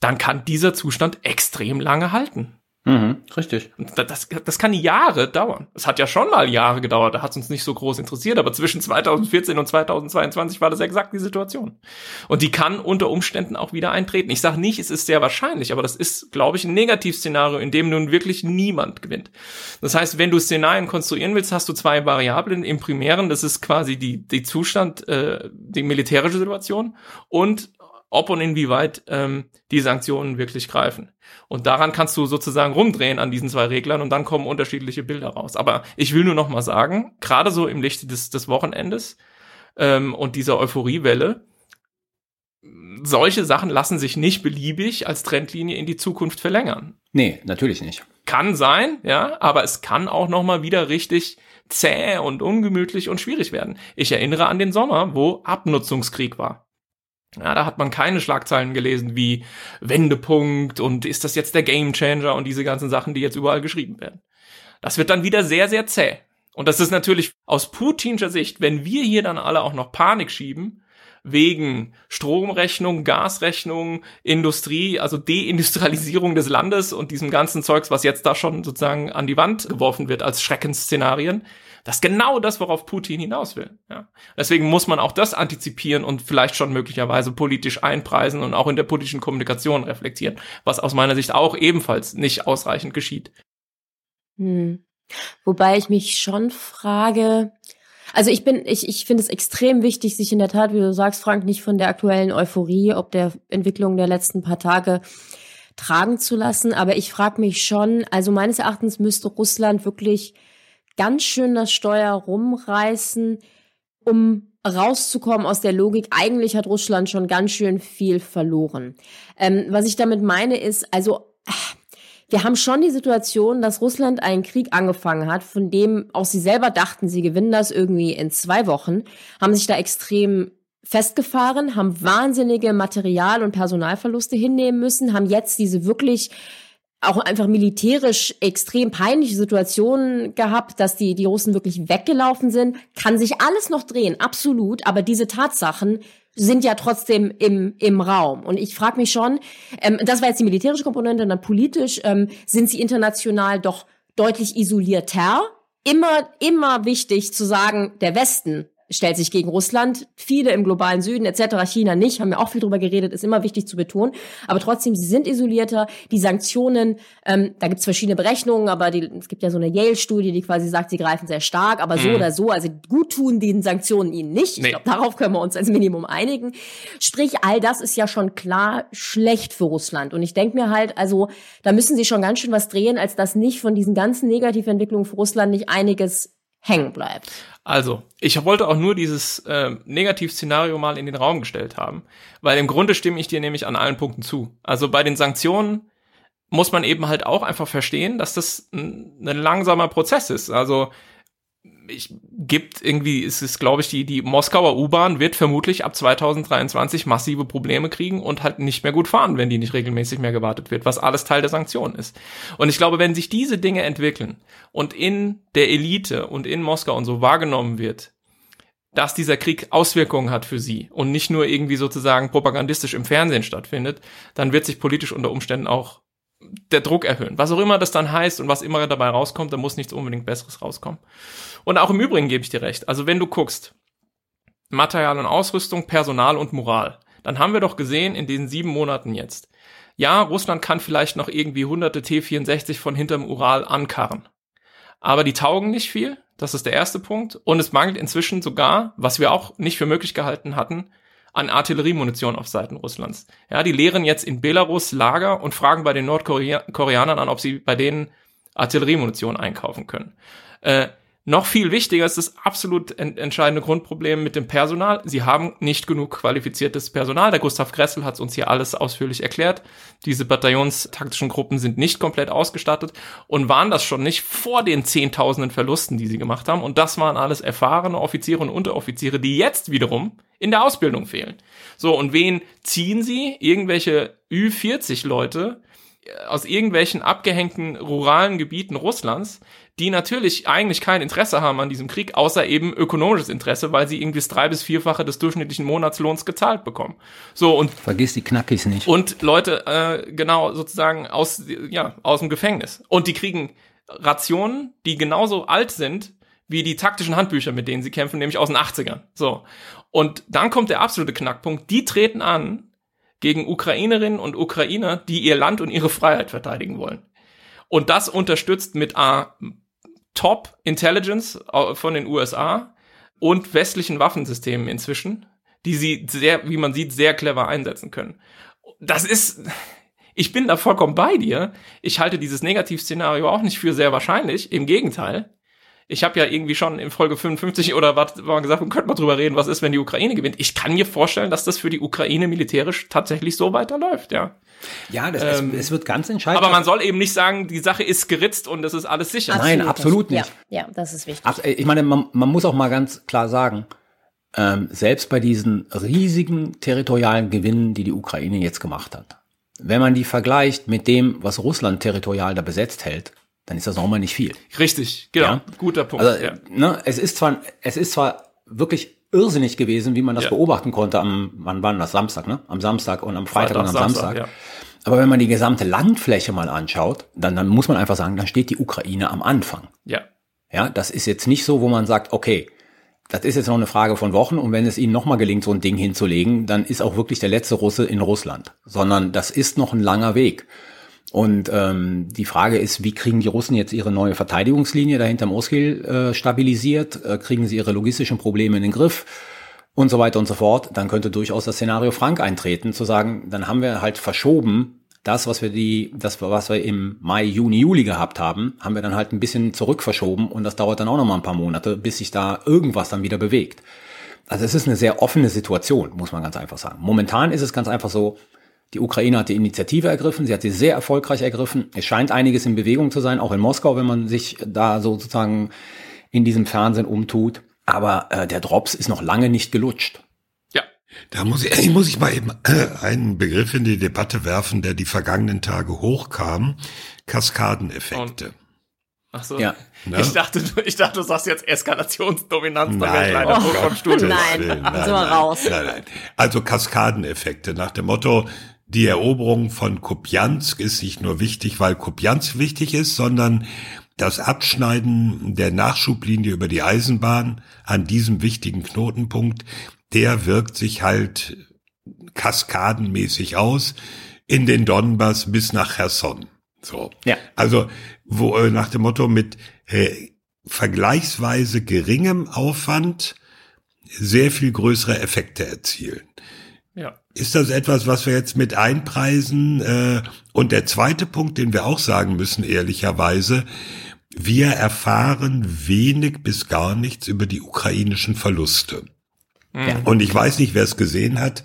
dann kann dieser Zustand extrem lange halten. Mhm, richtig. Das, das kann Jahre dauern. Es hat ja schon mal Jahre gedauert, da hat es uns nicht so groß interessiert, aber zwischen 2014 und 2022 war das exakt die Situation. Und die kann unter Umständen auch wieder eintreten. Ich sage nicht, es ist sehr wahrscheinlich, aber das ist, glaube ich, ein Negativszenario, in dem nun wirklich niemand gewinnt. Das heißt, wenn du Szenarien konstruieren willst, hast du zwei Variablen im Primären, das ist quasi die, die Zustand, äh, die militärische Situation und ob und inwieweit ähm, die Sanktionen wirklich greifen. Und daran kannst du sozusagen rumdrehen an diesen zwei Reglern und dann kommen unterschiedliche Bilder raus. Aber ich will nur noch mal sagen, gerade so im Lichte des, des Wochenendes ähm, und dieser Euphoriewelle, solche Sachen lassen sich nicht beliebig als Trendlinie in die Zukunft verlängern. Nee, natürlich nicht. Kann sein, ja, aber es kann auch noch mal wieder richtig zäh und ungemütlich und schwierig werden. Ich erinnere an den Sommer, wo Abnutzungskrieg war. Ja, da hat man keine Schlagzeilen gelesen wie Wendepunkt und ist das jetzt der Gamechanger und diese ganzen Sachen, die jetzt überall geschrieben werden. Das wird dann wieder sehr, sehr zäh. Und das ist natürlich aus putinscher Sicht, wenn wir hier dann alle auch noch Panik schieben, wegen Stromrechnung, Gasrechnung, Industrie, also Deindustrialisierung des Landes und diesem ganzen Zeugs, was jetzt da schon sozusagen an die Wand geworfen wird als Schreckensszenarien. Das ist genau das, worauf Putin hinaus will. Ja. Deswegen muss man auch das antizipieren und vielleicht schon möglicherweise politisch einpreisen und auch in der politischen Kommunikation reflektieren, was aus meiner Sicht auch ebenfalls nicht ausreichend geschieht. Hm. Wobei ich mich schon frage, also ich bin, ich, ich finde es extrem wichtig, sich in der Tat, wie du sagst, Frank, nicht von der aktuellen Euphorie, ob der Entwicklung der letzten paar Tage tragen zu lassen. Aber ich frage mich schon, also meines Erachtens müsste Russland wirklich ganz schön das Steuer rumreißen, um rauszukommen aus der Logik. Eigentlich hat Russland schon ganz schön viel verloren. Ähm, was ich damit meine ist, also wir haben schon die Situation, dass Russland einen Krieg angefangen hat, von dem auch sie selber dachten, sie gewinnen das irgendwie in zwei Wochen, haben sich da extrem festgefahren, haben wahnsinnige Material- und Personalverluste hinnehmen müssen, haben jetzt diese wirklich auch einfach militärisch extrem peinliche Situationen gehabt, dass die, die Russen wirklich weggelaufen sind. Kann sich alles noch drehen, absolut. Aber diese Tatsachen sind ja trotzdem im, im Raum. Und ich frage mich schon, ähm, das war jetzt die militärische Komponente, dann politisch ähm, sind sie international doch deutlich isolierter. Immer, immer wichtig zu sagen, der Westen stellt sich gegen Russland, viele im globalen Süden etc., China nicht, haben wir auch viel drüber geredet, ist immer wichtig zu betonen. Aber trotzdem, sie sind isolierter. Die Sanktionen, ähm, da gibt es verschiedene Berechnungen, aber die, es gibt ja so eine Yale-Studie, die quasi sagt, sie greifen sehr stark, aber so mhm. oder so, also gut tun den Sanktionen ihnen nicht. Ich nee. glaube, darauf können wir uns als Minimum einigen. Sprich, all das ist ja schon klar schlecht für Russland. Und ich denke mir halt, also da müssen sie schon ganz schön was drehen, als dass nicht von diesen ganzen Negativentwicklungen für Russland nicht einiges hängen bleibt. Also, ich wollte auch nur dieses äh, Negativszenario mal in den Raum gestellt haben, weil im Grunde stimme ich dir nämlich an allen Punkten zu. Also bei den Sanktionen muss man eben halt auch einfach verstehen, dass das ein, ein langsamer Prozess ist. Also ich gibt irgendwie, es ist, glaube ich, die, die Moskauer U-Bahn wird vermutlich ab 2023 massive Probleme kriegen und halt nicht mehr gut fahren, wenn die nicht regelmäßig mehr gewartet wird, was alles Teil der Sanktionen ist. Und ich glaube, wenn sich diese Dinge entwickeln und in der Elite und in Moskau und so wahrgenommen wird, dass dieser Krieg Auswirkungen hat für sie und nicht nur irgendwie sozusagen propagandistisch im Fernsehen stattfindet, dann wird sich politisch unter Umständen auch der Druck erhöhen. Was auch immer das dann heißt und was immer dabei rauskommt, da muss nichts unbedingt Besseres rauskommen. Und auch im Übrigen gebe ich dir recht. Also wenn du guckst, Material und Ausrüstung, Personal und Moral, dann haben wir doch gesehen in diesen sieben Monaten jetzt. Ja, Russland kann vielleicht noch irgendwie hunderte T-64 von hinterm Ural ankarren. Aber die taugen nicht viel. Das ist der erste Punkt. Und es mangelt inzwischen sogar, was wir auch nicht für möglich gehalten hatten, an Artilleriemunition auf Seiten Russlands. Ja, die leeren jetzt in Belarus Lager und fragen bei den Nordkoreanern an, ob sie bei denen Artilleriemunition einkaufen können. Äh, noch viel wichtiger ist das absolut ent entscheidende Grundproblem mit dem Personal. Sie haben nicht genug qualifiziertes Personal. Der Gustav Gressel hat uns hier alles ausführlich erklärt. Diese bataillonstaktischen Gruppen sind nicht komplett ausgestattet und waren das schon nicht vor den zehntausenden Verlusten, die sie gemacht haben. Und das waren alles erfahrene Offiziere und Unteroffiziere, die jetzt wiederum in der Ausbildung fehlen. So, und wen ziehen sie? Irgendwelche Ü40-Leute aus irgendwelchen abgehängten ruralen Gebieten Russlands, die natürlich eigentlich kein Interesse haben an diesem Krieg, außer eben ökonomisches Interesse, weil sie irgendwie das drei- bis vierfache des durchschnittlichen Monatslohns gezahlt bekommen. So und vergiss die Knackis nicht. Und Leute äh, genau sozusagen aus ja aus dem Gefängnis und die kriegen Rationen, die genauso alt sind wie die taktischen Handbücher, mit denen sie kämpfen, nämlich aus den 80ern. So. Und dann kommt der absolute Knackpunkt. Die treten an gegen Ukrainerinnen und Ukrainer, die ihr Land und ihre Freiheit verteidigen wollen. Und das unterstützt mit A, Top Intelligence äh, von den USA und westlichen Waffensystemen inzwischen, die sie sehr, wie man sieht, sehr clever einsetzen können. Das ist, ich bin da vollkommen bei dir. Ich halte dieses Negativszenario auch nicht für sehr wahrscheinlich. Im Gegenteil. Ich habe ja irgendwie schon in Folge 55 oder was war gesagt, man könnte mal drüber reden, was ist, wenn die Ukraine gewinnt. Ich kann mir vorstellen, dass das für die Ukraine militärisch tatsächlich so weiterläuft, ja. Ja, das, ähm, es, es, wird ganz entscheidend. Aber man soll eben nicht sagen, die Sache ist geritzt und es ist alles sicher. Nein, absolut nicht. Ja, ja, das ist wichtig. Ich meine, man, man muss auch mal ganz klar sagen, ähm, selbst bei diesen riesigen territorialen Gewinnen, die die Ukraine jetzt gemacht hat, wenn man die vergleicht mit dem, was Russland territorial da besetzt hält, dann ist das auch mal nicht viel. Richtig, genau. Ja? Guter Punkt. Also, ja. ne, es ist zwar, es ist zwar wirklich irrsinnig gewesen, wie man das ja. beobachten konnte am, wann war das? Samstag, ne? Am Samstag und am Freitag, Freitag und am Samstag. Samstag. Aber wenn man die gesamte Landfläche mal anschaut, dann, dann muss man einfach sagen, dann steht die Ukraine am Anfang. Ja. Ja, das ist jetzt nicht so, wo man sagt, okay, das ist jetzt noch eine Frage von Wochen und wenn es ihnen nochmal gelingt, so ein Ding hinzulegen, dann ist auch wirklich der letzte Russe in Russland. Sondern das ist noch ein langer Weg. Und ähm, die Frage ist, wie kriegen die Russen jetzt ihre neue Verteidigungslinie dahinter Moskil äh, stabilisiert? Äh, kriegen sie ihre logistischen Probleme in den Griff? Und so weiter und so fort. Dann könnte durchaus das Szenario Frank eintreten, zu sagen, dann haben wir halt verschoben, das, was wir die, das, was wir im Mai, Juni, Juli gehabt haben, haben wir dann halt ein bisschen zurück verschoben und das dauert dann auch noch mal ein paar Monate, bis sich da irgendwas dann wieder bewegt. Also es ist eine sehr offene Situation, muss man ganz einfach sagen. Momentan ist es ganz einfach so, die Ukraine hat die Initiative ergriffen, sie hat sie sehr erfolgreich ergriffen. Es scheint einiges in Bewegung zu sein, auch in Moskau, wenn man sich da sozusagen in diesem Fernsehen umtut. Aber äh, der Drops ist noch lange nicht gelutscht. Ja. Da muss ich, muss ich mal eben äh, einen Begriff in die Debatte werfen, der die vergangenen Tage hochkam. Kaskadeneffekte. Und Ach so. Ja. Ne? Ich dachte, ich dachte, du sagst jetzt Eskalationsdominanz, dann wäre ich leider oh, vom Stuhl. Nein, nein, nein, raus. Nein, nein. Also Kaskadeneffekte nach dem Motto, die Eroberung von Kupiansk ist nicht nur wichtig, weil Kupiansk wichtig ist, sondern das Abschneiden der Nachschublinie über die Eisenbahn an diesem wichtigen Knotenpunkt, der wirkt sich halt kaskadenmäßig aus in den Donbass bis nach Cherson. So. Ja. Also, wo äh, nach dem Motto mit äh, vergleichsweise geringem Aufwand sehr viel größere Effekte erzielen. Ist das etwas, was wir jetzt mit einpreisen? Äh, und der zweite Punkt, den wir auch sagen müssen, ehrlicherweise, wir erfahren wenig bis gar nichts über die ukrainischen Verluste. Ja. Und ich weiß nicht, wer es gesehen hat.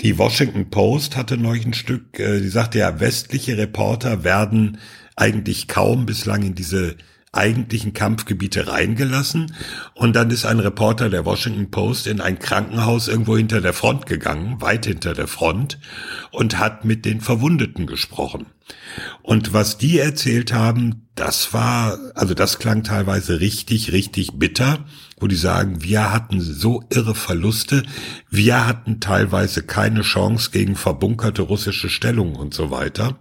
Die Washington Post hatte neulich ein Stück, äh, die sagte ja, westliche Reporter werden eigentlich kaum bislang in diese eigentlichen Kampfgebiete reingelassen. Und dann ist ein Reporter der Washington Post in ein Krankenhaus irgendwo hinter der Front gegangen, weit hinter der Front, und hat mit den Verwundeten gesprochen. Und was die erzählt haben, das war, also das klang teilweise richtig, richtig bitter, wo die sagen, wir hatten so irre Verluste, wir hatten teilweise keine Chance gegen verbunkerte russische Stellungen und so weiter.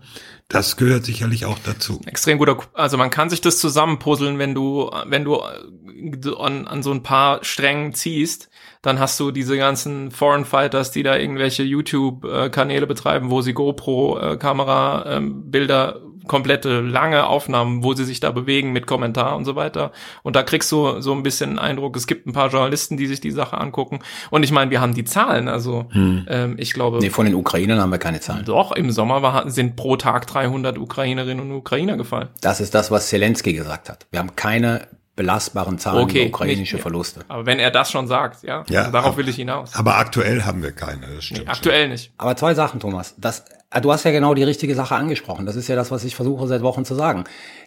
Das gehört sicherlich auch dazu. Extrem guter, also man kann sich das zusammenpuzzeln, wenn du, wenn du an, an so ein paar Strängen ziehst, dann hast du diese ganzen Foreign Fighters, die da irgendwelche YouTube-Kanäle betreiben, wo sie GoPro-Kamera-Bilder ähm, komplette lange Aufnahmen, wo sie sich da bewegen mit Kommentar und so weiter. Und da kriegst du so ein bisschen Eindruck, es gibt ein paar Journalisten, die sich die Sache angucken. Und ich meine, wir haben die Zahlen, also hm. ähm, ich glaube. Nee, von den Ukrainern haben wir keine Zahlen. Doch, im Sommer war, sind pro Tag 300 Ukrainerinnen und Ukrainer gefallen. Das ist das, was Zelensky gesagt hat. Wir haben keine belastbaren Zahlen okay, über ukrainische nicht, Verluste. Aber wenn er das schon sagt, ja, ja also darauf will ich hinaus. Aber aktuell haben wir keine. Das stimmt nee, aktuell nicht. Aber zwei Sachen, Thomas. Das, du hast ja genau die richtige Sache angesprochen. Das ist ja das, was ich versuche seit Wochen zu sagen.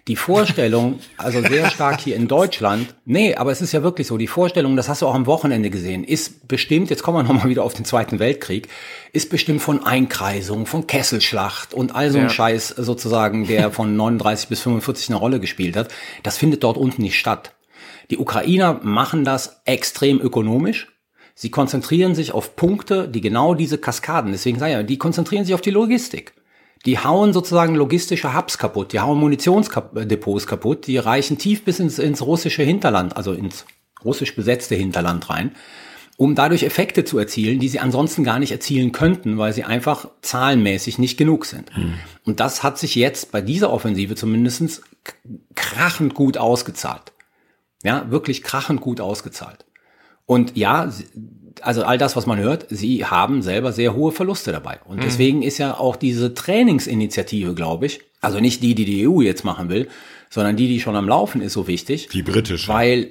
Die Vorstellung, also sehr stark hier in Deutschland, nee, aber es ist ja wirklich so, die Vorstellung, das hast du auch am Wochenende gesehen, ist bestimmt, jetzt kommen wir nochmal wieder auf den Zweiten Weltkrieg, ist bestimmt von Einkreisung, von Kesselschlacht und all so ein ja. Scheiß sozusagen, der von 39 bis 45 eine Rolle gespielt hat. Das findet dort unten nicht statt. Die Ukrainer machen das extrem ökonomisch. Sie konzentrieren sich auf Punkte, die genau diese Kaskaden, deswegen sage ich, die konzentrieren sich auf die Logistik. Die hauen sozusagen logistische Hubs kaputt, die hauen Munitionsdepots kaputt, die reichen tief bis ins, ins russische Hinterland, also ins russisch besetzte Hinterland rein, um dadurch Effekte zu erzielen, die sie ansonsten gar nicht erzielen könnten, weil sie einfach zahlenmäßig nicht genug sind. Hm. Und das hat sich jetzt bei dieser Offensive zumindest krachend gut ausgezahlt. Ja, wirklich krachend gut ausgezahlt. Und ja, also all das, was man hört, sie haben selber sehr hohe Verluste dabei. Und mhm. deswegen ist ja auch diese Trainingsinitiative, glaube ich, also nicht die, die die EU jetzt machen will, sondern die, die schon am Laufen ist, so wichtig. Die britische. Weil,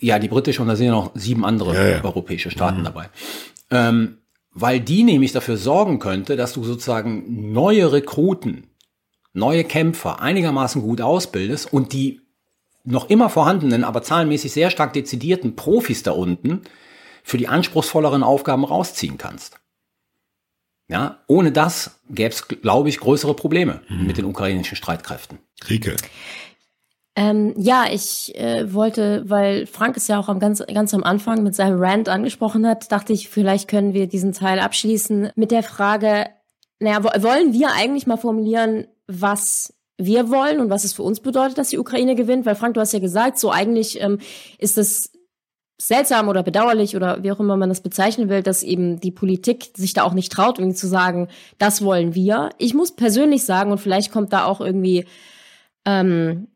ja, die britische und da sind ja noch sieben andere Ja, ja. europäische Staaten dabei. Ähm, weil die nämlich dafür sorgen könnte, dass du sozusagen neue Rekruten, neue Kämpfer einigermaßen gut ausbildest und die noch immer vorhandenen, aber zahlenmäßig sehr stark dezidierten Profis da unten für die anspruchsvolleren Aufgaben rausziehen kannst. Ja, ohne das gäbe es, glaube ich, größere Probleme mit den ukrainischen Streitkräften. Rike. Ähm, ja, ich äh, wollte, weil Frank es ja auch am ganz, ganz am Anfang mit seinem Rant angesprochen hat, dachte ich, vielleicht können wir diesen Teil abschließen mit der Frage, naja, wo- wollen wir eigentlich mal formulieren, was wir wollen und was es für uns bedeutet, dass die Ukraine gewinnt? Weil Frank, du hast ja gesagt, so eigentlich ähm, ist es seltsam oder bedauerlich oder wie auch immer man das bezeichnen will, dass eben die Politik sich da auch nicht traut, irgendwie zu sagen, das wollen wir. Ich muss persönlich sagen, und vielleicht kommt da auch irgendwie ähm,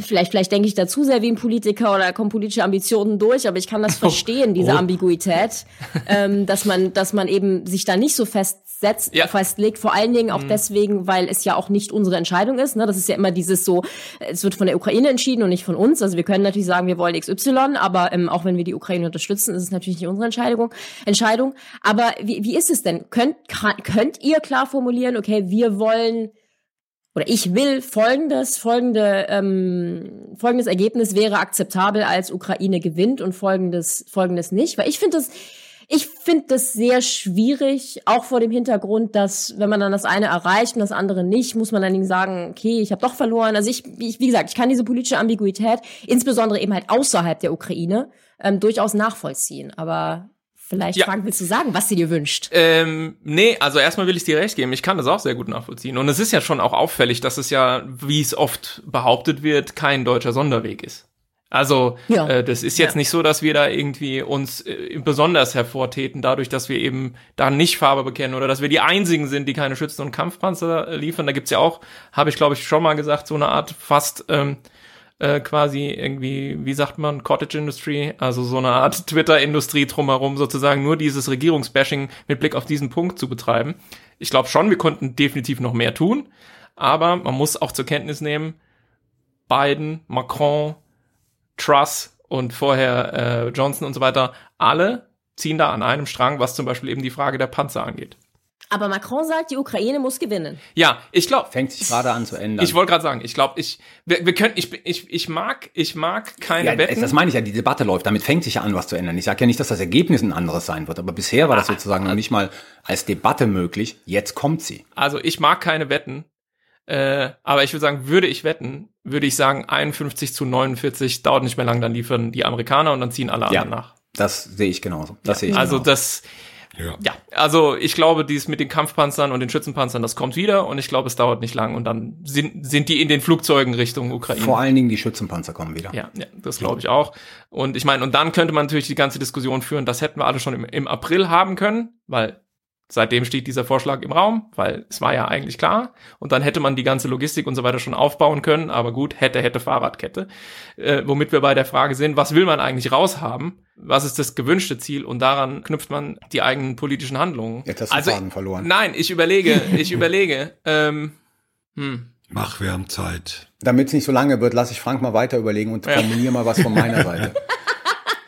vielleicht, vielleicht denke ich da zu sehr wie ein Politiker oder kommen politische Ambitionen durch, aber ich kann das verstehen, diese Oh. Ambiguität, ähm, dass man, dass man eben sich da nicht so festsetzt, Ja. festlegt, vor allen Dingen auch deswegen, weil es ja auch nicht unsere Entscheidung ist. Ne? Das ist ja immer dieses so, es wird von der Ukraine entschieden und nicht von uns. Also wir können natürlich sagen, wir wollen XY, aber ähm, auch wenn wir die Ukraine unterstützen, ist es natürlich nicht unsere Entscheidung. Entscheidung. Aber wie, wie ist es denn? Könnt, kann, könnt ihr klar formulieren, okay, wir wollen oder ich will folgendes, folgende, ähm, folgendes Ergebnis wäre akzeptabel, als Ukraine gewinnt und folgendes, folgendes nicht. Weil ich finde das, ich finde das sehr schwierig, auch vor dem Hintergrund, dass wenn man dann das eine erreicht und das andere nicht, muss man dann sagen, okay, ich habe doch verloren. Also ich, ich, wie gesagt, ich kann diese politische Ambiguität, insbesondere eben halt außerhalb der Ukraine, ähm, durchaus nachvollziehen. Aber vielleicht, Ja. Frank, willst du sagen, was du dir wünscht? Ähm, nee, also erstmal will ich dir recht geben. Ich kann das auch sehr gut nachvollziehen. Und es ist ja schon auch auffällig, dass es ja, wie es oft behauptet wird, kein deutscher Sonderweg ist. Also Ja. äh, das ist jetzt Ja. nicht so, dass wir da irgendwie uns äh, besonders hervortäten, dadurch, dass wir eben da nicht Farbe bekennen oder dass wir die einzigen sind, die keine Schützen und Kampfpanzer liefern. Da gibt's ja auch, habe ich glaube ich schon mal gesagt, so eine Art fast ähm, äh, quasi irgendwie, wie sagt man, Cottage Industry, also so eine Art Twitter-Industrie drumherum, sozusagen nur dieses Regierungsbashing mit Blick auf diesen Punkt zu betreiben. Ich glaube schon, wir konnten definitiv noch mehr tun, aber man muss auch zur Kenntnis nehmen, Biden, Macron, Truss und vorher äh, Johnson und so weiter, alle ziehen da an einem Strang, was zum Beispiel eben die Frage der Panzer angeht. Aber Macron sagt, die Ukraine muss gewinnen. Ja, ich glaube, Fängt sich gerade an zu ändern. ich wollte gerade sagen, ich glaube, ich, wir, wir können, ich, ich, ich mag, ich mag keine ja, Wetten. das meine ich ja, die Debatte läuft, damit fängt sich ja an, was zu ändern. Ich sage ja nicht, dass das Ergebnis ein anderes sein wird, aber bisher war das sozusagen noch nicht mal als Debatte möglich. Jetzt kommt sie. Also ich mag keine Wetten, äh, aber ich würde sagen, würde ich wetten, würde ich sagen 51 zu 49, dauert nicht mehr lang, dann liefern die Amerikaner und dann ziehen alle Ja, anderen nach. das sehe ich genauso. Das sehe ich Also genauso. das, Ja. ja, also ich glaube, dies mit den Kampfpanzern und den Schützenpanzern, das kommt wieder und ich glaube, es dauert nicht lang und dann sind, sind die in den Flugzeugen Richtung Ukraine. Vor allen Dingen die Schützenpanzer kommen wieder. Ja, ja, das glaube ich auch. Und ich meine, und dann könnte man natürlich die ganze Diskussion führen, das hätten wir alle schon im, im April haben können, weil seitdem steht dieser Vorschlag im Raum, weil es war ja eigentlich klar. Und dann hätte man die ganze Logistik und so weiter schon aufbauen können, aber gut, hätte, hätte Fahrradkette. Äh, womit wir bei der Frage sind, was will man eigentlich raushaben? Was ist das gewünschte Ziel? Und daran knüpft man die eigenen politischen Handlungen. Jetzt hast du also, Faden verloren. Nein, ich überlege, ich überlege. Ähm, hm. Mach, wir haben Zeit. Damit es nicht so lange wird, lasse ich Frank mal weiter überlegen und formuliere mal was von meiner Seite.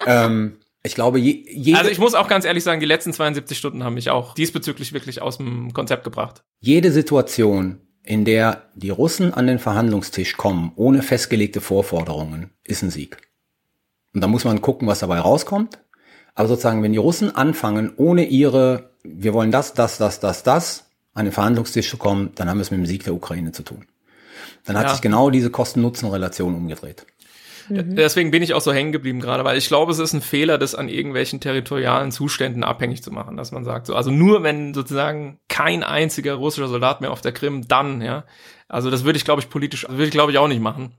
ähm, ich glaube, je, jede, Also ich muss auch ganz ehrlich sagen, die letzten 72 Stunden haben mich auch diesbezüglich wirklich aus dem Konzept gebracht. jede Situation, in der die Russen an den Verhandlungstisch kommen, ohne festgelegte Vorforderungen, ist ein Sieg. Und da muss man gucken, was dabei rauskommt. Aber sozusagen, wenn die Russen anfangen, ohne ihre, wir wollen das, das, das, das, das, an den Verhandlungstisch zu kommen, dann haben wir es mit dem Sieg der Ukraine zu tun. Dann hat Ja. sich genau diese Kosten-Nutzen-Relation umgedreht. Deswegen bin ich auch so hängen geblieben gerade, weil ich glaube, es ist ein Fehler, das an irgendwelchen territorialen Zuständen abhängig zu machen, dass man sagt, so, also nur wenn sozusagen kein einziger russischer Soldat mehr auf der Krim, dann, ja. Also das würde ich, glaube ich, politisch, würde ich, glaube ich, auch nicht machen.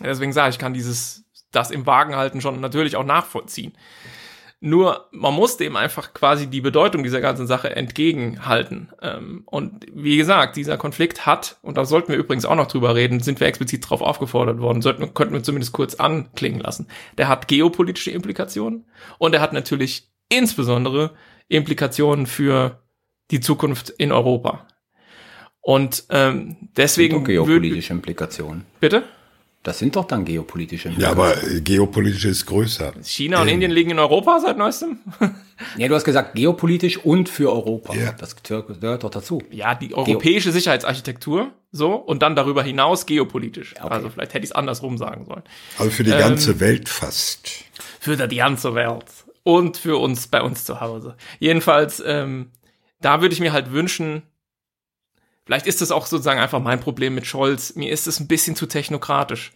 Deswegen sage ich, kann dieses, das im Wagen halten schon natürlich auch nachvollziehen. Nur, man muss dem einfach quasi die Bedeutung dieser ganzen Sache entgegenhalten. Ähm, und wie gesagt, dieser Konflikt hat, und da sollten wir übrigens auch noch drüber reden, sind wir explizit darauf aufgefordert worden, sollten, könnten wir zumindest kurz anklingen lassen. Der hat geopolitische Implikationen und er hat natürlich insbesondere Implikationen für die Zukunft in Europa. Und ähm, deswegen Und geopolitische Implikationen. bitte. Das sind doch dann geopolitische. Ja, aber äh, geopolitisch ist größer. China und Indien liegen in Europa seit neuestem. Ja, du hast gesagt geopolitisch und für Europa. Ja. Das gehört doch dazu. Ja, die europäische Sicherheitsarchitektur, so, und dann darüber hinaus geopolitisch. okay. Also vielleicht hätte ich es andersrum sagen sollen. Also für die Ähm, ganze Welt fast. Für die ganze Welt. Und für uns, bei uns zu Hause. Jedenfalls, ähm, da würde ich mir halt wünschen, vielleicht ist das auch sozusagen einfach mein Problem mit Scholz. Mir ist es ein bisschen zu technokratisch.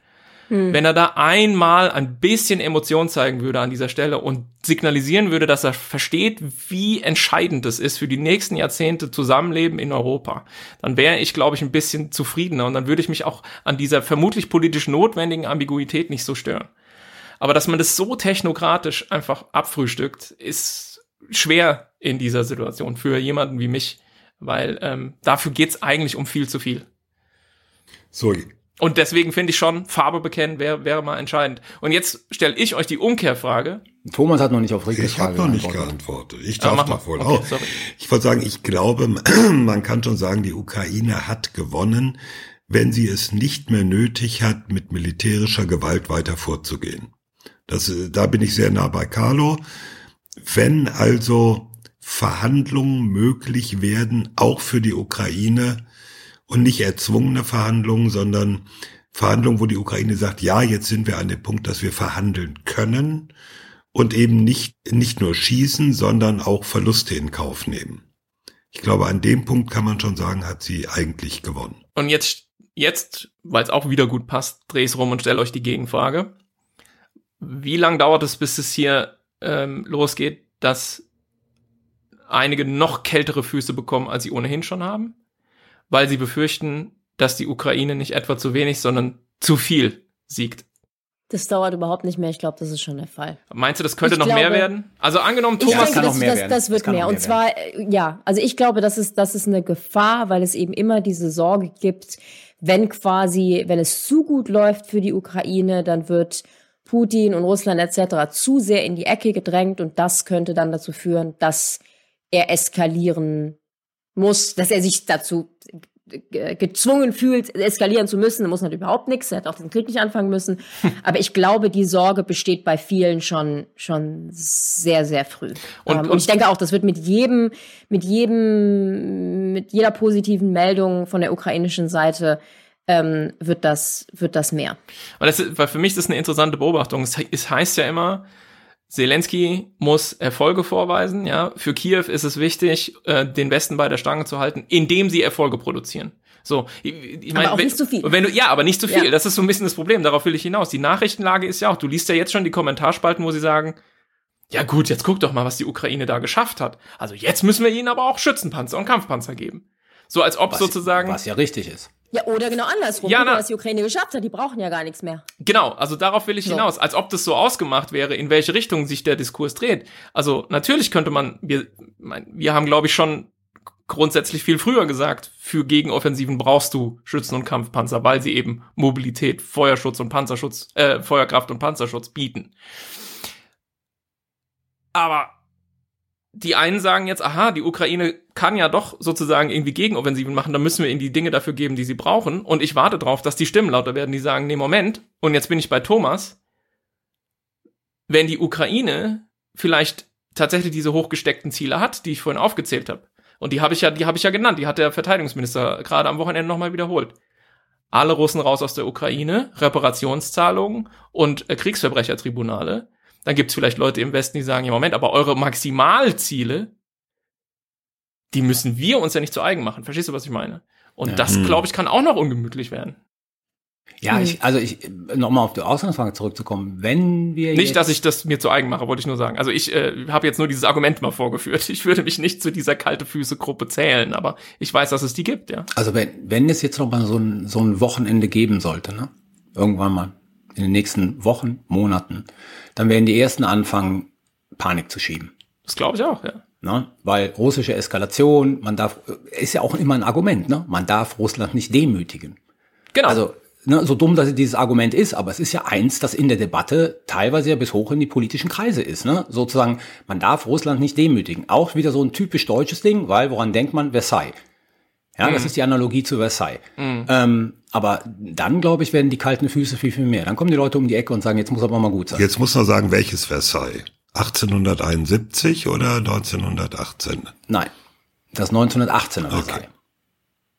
Wenn er da einmal ein bisschen Emotion zeigen würde an dieser Stelle und signalisieren würde, dass er versteht, wie entscheidend es ist für die nächsten Jahrzehnte Zusammenleben in Europa, dann wäre ich, glaube ich, ein bisschen zufriedener und dann würde ich mich auch an dieser vermutlich politisch notwendigen Ambiguität nicht so stören. Aber dass man das so technokratisch einfach abfrühstückt, ist schwer in dieser Situation für jemanden wie mich, weil ähm, dafür geht's eigentlich um viel zu viel. So, Und deswegen finde ich schon, Farbe bekennen wäre wäre mal entscheidend. Und jetzt stelle ich euch die Umkehrfrage. Thomas hat noch nicht auf Rikes ich habe Frage noch nicht geantwortet. Ich Ah, darf mal. doch wohl Okay, auch. sorry. Ich wollte sagen, ich glaube, man kann schon sagen, die Ukraine hat gewonnen, wenn sie es nicht mehr nötig hat, mit militärischer Gewalt weiter vorzugehen. Das, äh, da bin ich sehr nah bei Carlo. Wenn also Verhandlungen möglich werden, auch für die Ukraine, und nicht erzwungene Verhandlungen, sondern Verhandlungen, wo die Ukraine sagt, ja, jetzt sind wir an dem Punkt, dass wir verhandeln können und eben nicht, nicht nur schießen, sondern auch Verluste in Kauf nehmen. Ich glaube, an dem Punkt kann man schon sagen, hat sie eigentlich gewonnen. Und jetzt, jetzt, weil es auch wieder gut passt, drehe ich es rum und stelle euch die Gegenfrage. Wie lange dauert es, bis es hier ähm, losgeht, dass einige noch kältere Füße bekommen, als sie ohnehin schon haben? Weil sie befürchten, dass die Ukraine nicht etwa zu wenig, sondern zu viel siegt. Das dauert überhaupt nicht mehr. Ich glaube, das ist schon der Fall. Meinst du, das könnte Ich noch mehr glaube- werden? Also angenommen, Thomas denke, kann das, noch mehr das, werden. das wird Das mehr. noch Und mehr zwar, äh, ja, also ich glaube, das ist, das ist eine Gefahr, weil es eben immer diese Sorge gibt, wenn quasi, wenn es zu gut läuft für die Ukraine, dann wird Putin und Russland etc. zu sehr in die Ecke gedrängt und das könnte dann dazu führen, dass er eskalieren muss, dass er sich dazu ge- gezwungen fühlt, eskalieren zu müssen. Er muss natürlich überhaupt nichts, er hätte auch den Krieg nicht anfangen müssen. Aber ich glaube, die Sorge besteht bei vielen schon, schon sehr, sehr früh. Und- ähm, und- und ich denke auch, das wird mit jedem, mit jedem, mit jeder positiven Meldung von der ukrainischen Seite ähm, wird das, wird das mehr. Und das ist, weil für mich ist das eine interessante Beobachtung. Es, es heißt ja immer, Zelensky muss Erfolge vorweisen, ja. Für Kiew ist es wichtig, äh, den Westen bei der Stange zu halten, indem sie Erfolge produzieren. So, ich, ich Aber auch wenn, nicht zu viel. Wenn du, ja, aber nicht zu viel. Ja. Das ist so ein bisschen das Problem. Darauf will ich hinaus. Die Nachrichtenlage ist ja auch, du liest ja jetzt schon die Kommentarspalten, wo sie sagen, ja gut, jetzt guck doch mal, was die Ukraine da geschafft hat. Also jetzt müssen wir ihnen aber auch Schützenpanzer und Kampfpanzer geben. So als ob Was, sozusagen. was ja richtig ist. Ja, oder genau andersrum. Ja, na- was die Ukraine geschafft hat. Die brauchen ja gar nichts mehr. Genau, also darauf will ich So. hinaus, als ob das so ausgemacht wäre, in welche Richtung sich der Diskurs dreht. Also natürlich könnte man, wir, wir haben glaube ich schon grundsätzlich viel früher gesagt, für Gegenoffensiven brauchst du Schützen und Kampfpanzer, weil sie eben Mobilität, Feuerschutz und Panzerschutz, äh, Feuerkraft und Panzerschutz bieten. Aber die einen sagen jetzt, aha, die Ukraine kann ja doch sozusagen irgendwie Gegenoffensiven machen, dann müssen wir ihnen die Dinge dafür geben, die sie brauchen. Und ich warte drauf, dass die Stimmen lauter werden, die sagen, nee, Moment, und jetzt bin ich bei Thomas. Wenn die Ukraine vielleicht tatsächlich diese hochgesteckten Ziele hat, die ich vorhin aufgezählt habe, und die habe ich ja, die habe ich ja genannt, die hat der Verteidigungsminister gerade am Wochenende nochmal wiederholt. Alle Russen raus aus der Ukraine, Reparationszahlungen und äh, Kriegsverbrechertribunale. Dann gibt's vielleicht Leute im Westen, die sagen, ja Moment, aber eure Maximalziele, die müssen wir uns ja nicht zu eigen machen. Verstehst du, was ich meine? Und Ja. das, Hm. glaube ich, kann auch noch ungemütlich werden. Ja, Hm. ich, also ich, nochmal auf die Ausgangsfrage zurückzukommen. Wenn wir Nicht, jetzt, dass ich das mir zu eigen mache, wollte ich nur sagen. Also ich äh, habe jetzt nur dieses Argument mal vorgeführt. Ich würde mich nicht zu dieser kalte Füße-Gruppe zählen, aber ich weiß, dass es die gibt, ja. Also wenn, wenn es jetzt noch mal so ein, so ein Wochenende geben sollte, ne? Irgendwann mal in den nächsten Wochen, Monaten, dann werden die ersten anfangen, Panik zu schieben. Das glaube ich auch, ja. Ne? Weil russische Eskalation, man darf, ist ja auch immer ein Argument, ne? Man darf Russland nicht demütigen. Genau. Also, ne, so dumm, dass dieses Argument ist, aber es ist ja eins, das in der Debatte teilweise ja bis hoch in die politischen Kreise ist. Ne? Sozusagen, man darf Russland nicht demütigen. Auch wieder so ein typisch deutsches Ding, weil woran denkt man? Versailles. Ja, das ist die Analogie zu Versailles. Ähm, aber dann, glaube ich, werden die kalten Füße viel, viel mehr. Dann kommen die Leute um die Ecke und sagen, jetzt muss aber mal gut sein. Jetzt muss man sagen, welches Versailles? 1871 oder 1918? Nein, das 1918er Okay.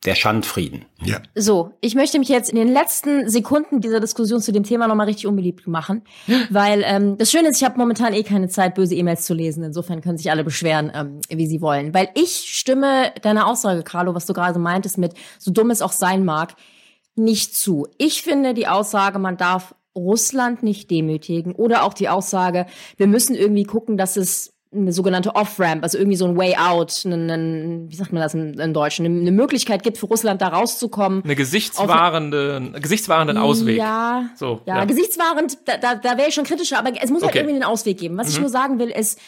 Der Schandfrieden. Ja. So, ich möchte mich jetzt in den letzten Sekunden dieser Diskussion zu dem Thema nochmal richtig unbeliebt machen, weil ähm, das Schöne ist, ich habe momentan eh keine Zeit, böse E-Mails zu lesen. Insofern können sich alle beschweren, ähm, wie sie wollen. Weil ich stimme deiner Aussage, Carlo, was du gerade meintest mit, so dumm es auch sein mag, nicht zu. Ich finde die Aussage, man darf Russland nicht demütigen oder auch die Aussage, wir müssen irgendwie gucken, dass es eine sogenannte Off-Ramp, also irgendwie so ein Way Out, einen, einen, wie sagt man das in, in Deutsch, eine, eine Möglichkeit gibt für Russland da rauszukommen. Eine gesichtswahrende, gesichtswahrenden Ausweg. Ja, So, ja, ja. gesichtswahrend, da, da, da wäre ich schon kritischer, aber es muss halt Okay. irgendwie einen Ausweg geben. Was ich Mhm. nur sagen will, ist,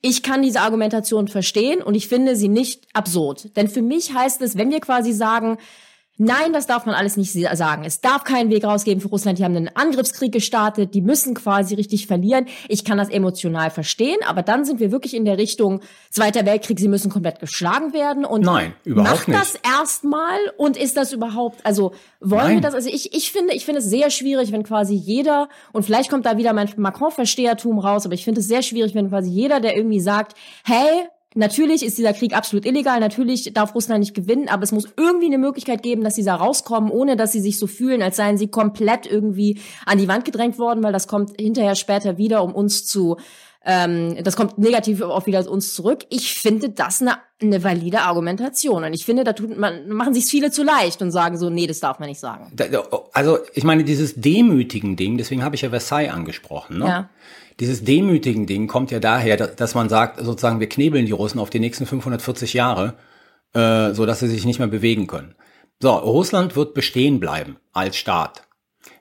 ich kann diese Argumentation verstehen und ich finde sie nicht absurd. Denn für mich heißt es, wenn wir quasi sagen, nein, das darf man alles nicht sagen. Es darf keinen Weg rausgeben für Russland. Die haben einen Angriffskrieg gestartet. Die müssen quasi richtig verlieren. Ich kann das emotional verstehen, aber dann sind wir wirklich in der Richtung Zweiter Weltkrieg. Sie müssen komplett geschlagen werden und Nein, überhaupt macht das nicht. erstmal und ist das überhaupt, also wollen Nein. wir das, also ich, ich finde, ich finde es sehr schwierig, wenn quasi jeder, und vielleicht kommt da wieder mein Macron-Verstehertum raus, aber ich finde es sehr schwierig, wenn quasi jeder, der irgendwie sagt, hey, Natürlich ist dieser Krieg absolut illegal, natürlich darf Russland nicht gewinnen, aber es muss irgendwie eine Möglichkeit geben, dass sie da rauskommen, ohne dass sie sich so fühlen, als seien sie komplett irgendwie an die Wand gedrängt worden, weil das kommt hinterher später wieder, um uns zu, ähm, das kommt negativ auch wieder uns zurück. Ich finde das eine, eine valide Argumentation. Und ich finde, da tut man, machen sich viele zu leicht und sagen so, nee, das darf man nicht sagen. Also ich meine, dieses demütigen Ding, deswegen habe ich ja Versailles angesprochen. Ne? Ja. Dieses demütigen Ding kommt ja daher, da- dass man sagt, sozusagen, wir knebeln die Russen auf die nächsten 540 Jahre, äh, so dass sie sich nicht mehr bewegen können. So, Russland wird bestehen bleiben als Staat.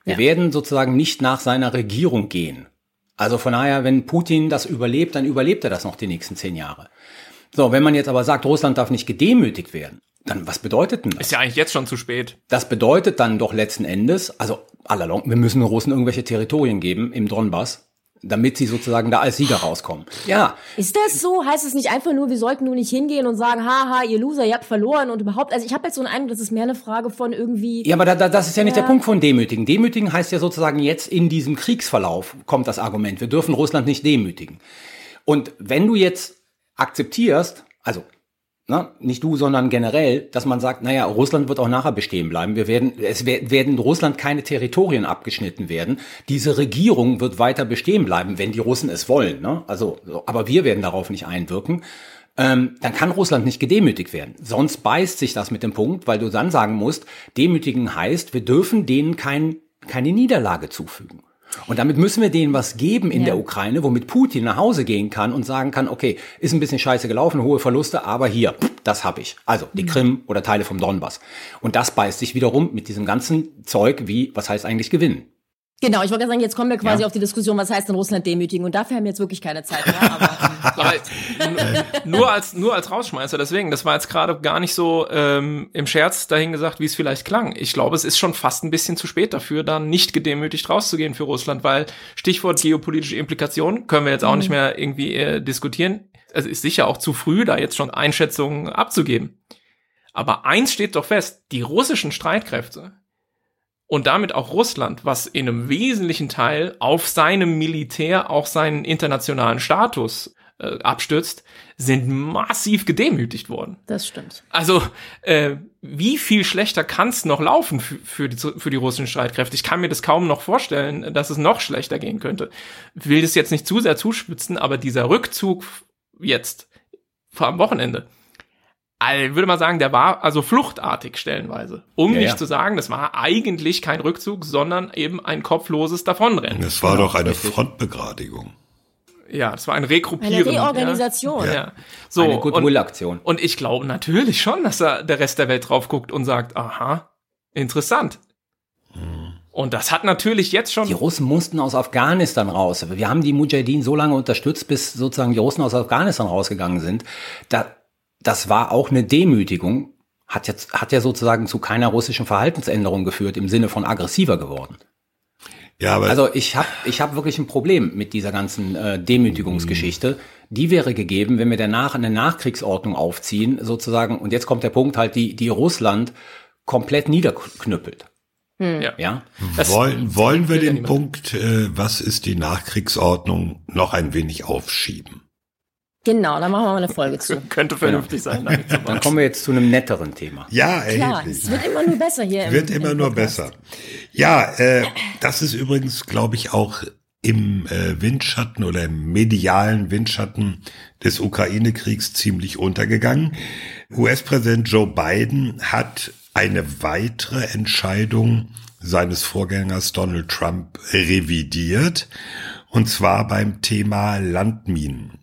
Wir Ja. werden sozusagen nicht nach seiner Regierung gehen. Also von daher, wenn Putin das überlebt, dann überlebt er das noch die nächsten zehn Jahre. So, wenn man jetzt aber sagt, Russland darf nicht gedemütigt werden, dann was bedeutet denn das? Ist ja eigentlich jetzt schon zu spät. Das bedeutet dann doch letzten Endes, also allalong, wir müssen den Russen irgendwelche Territorien geben im Donbass, damit sie sozusagen da als Sieger rauskommen. Ja, Ist das so? Heißt es nicht einfach nur, wir sollten nur nicht hingehen und sagen, haha, ihr Loser, ihr habt verloren und überhaupt, also ich habe jetzt so einen Eindruck, das ist mehr eine Frage von irgendwie, ja, aber da, da, das ist ja nicht Ja. der Punkt von demütigen. Demütigen heißt ja sozusagen jetzt in diesem Kriegsverlauf kommt das Argument, wir dürfen Russland nicht demütigen. Und wenn du jetzt akzeptierst, also ne, nicht du, sondern generell, dass man sagt, naja, Russland wird auch nachher bestehen bleiben. Wir werden, es wer- werden Russland keine Territorien abgeschnitten werden. Diese Regierung wird weiter bestehen bleiben, wenn die Russen es wollen. Ne? Also, so, aber wir werden darauf nicht einwirken. Ähm, dann kann Russland nicht gedemütigt werden. Sonst beißt sich das mit dem Punkt, weil du dann sagen musst, demütigen heißt, wir dürfen denen kein, keine Niederlage zufügen. Und damit müssen wir denen was geben in Ja. der Ukraine, womit Putin nach Hause gehen kann und sagen kann, okay, ist ein bisschen scheiße gelaufen, hohe Verluste, aber hier, das habe ich. Also die Krim oder Teile vom Donbass. Und das beißt sich wiederum mit diesem ganzen Zeug wie, was heißt eigentlich gewinnen? Genau, ich wollte gerade sagen, jetzt kommen wir quasi Ja. auf die Diskussion, was heißt denn Russland demütigen und dafür haben wir jetzt wirklich keine Zeit mehr, aber ähm, Aber n- nur als nur als Rausschmeißer, deswegen, das war jetzt gerade gar nicht so ähm, im Scherz dahin gesagt, wie es vielleicht klang. Ich glaube, es ist schon fast ein bisschen zu spät dafür, dann nicht gedemütigt rauszugehen für Russland, weil Stichwort geopolitische Implikationen können wir jetzt auch nicht mehr irgendwie äh, diskutieren. Es ist sicher auch zu früh, da jetzt schon Einschätzungen abzugeben. Aber eins steht doch fest, die russischen Streitkräfte und damit auch Russland, was in einem wesentlichen Teil auf seinem Militär auch seinen internationalen Status äh, abstützt, sind massiv gedemütigt worden. das stimmt. Also, äh, wie viel schlechter kann es noch laufen für, für, die, für die russischen Streitkräfte? Ich kann mir das kaum noch vorstellen, dass es noch schlechter gehen könnte. Will das jetzt nicht zu sehr zuspitzen, aber dieser Rückzug jetzt vor am Wochenende, all, würde man sagen, der war also fluchtartig stellenweise. Um Ja, nicht ja. zu sagen, das war eigentlich kein Rückzug, sondern eben ein kopfloses Davonrennen. Es war Genau, doch eine richtig. Frontbegradigung. Ja, das war ein Regruppieren. Eine Reorganisation. Ja. ja. So, Eine und, Goodwill-Aktion. und ich glaube natürlich schon, dass da der Rest der Welt drauf guckt und sagt, aha, interessant. Und das hat natürlich jetzt schon Die Russen mussten aus Afghanistan raus. Wir haben die Mujahideen so lange unterstützt, bis sozusagen die Russen aus Afghanistan rausgegangen sind. Da, das war auch eine Demütigung. Hat jetzt, hat ja sozusagen zu keiner russischen Verhaltensänderung geführt, im Sinne von aggressiver geworden. Ja, aber Also ich habe ich hab wirklich ein Problem mit dieser ganzen äh, Demütigungsgeschichte. Die wäre gegeben, wenn wir danach eine Nachkriegsordnung aufziehen, sozusagen, und jetzt kommt der Punkt halt, die, die Russland komplett niederknüppelt. Ja. Ja, wollen, wollen wir den. Punkt, äh, was ist die Nachkriegsordnung, noch ein wenig aufschieben? Genau, da machen wir mal eine Folge zu. Könnte vernünftig sein. damit zu dann kommen wir jetzt zu einem netteren Thema. Ja, Klar, erheblich. es wird immer nur besser hier. im- Wird immer im nur Podcast. besser. Ja, äh, das ist übrigens, glaube ich, auch im äh, Windschatten oder im medialen Windschatten des Ukraine-Kriegs ziemlich untergegangen. US-Präsident Joe Biden hat eine weitere Entscheidung seines Vorgängers Donald Trump revidiert, und zwar beim Thema Landminen.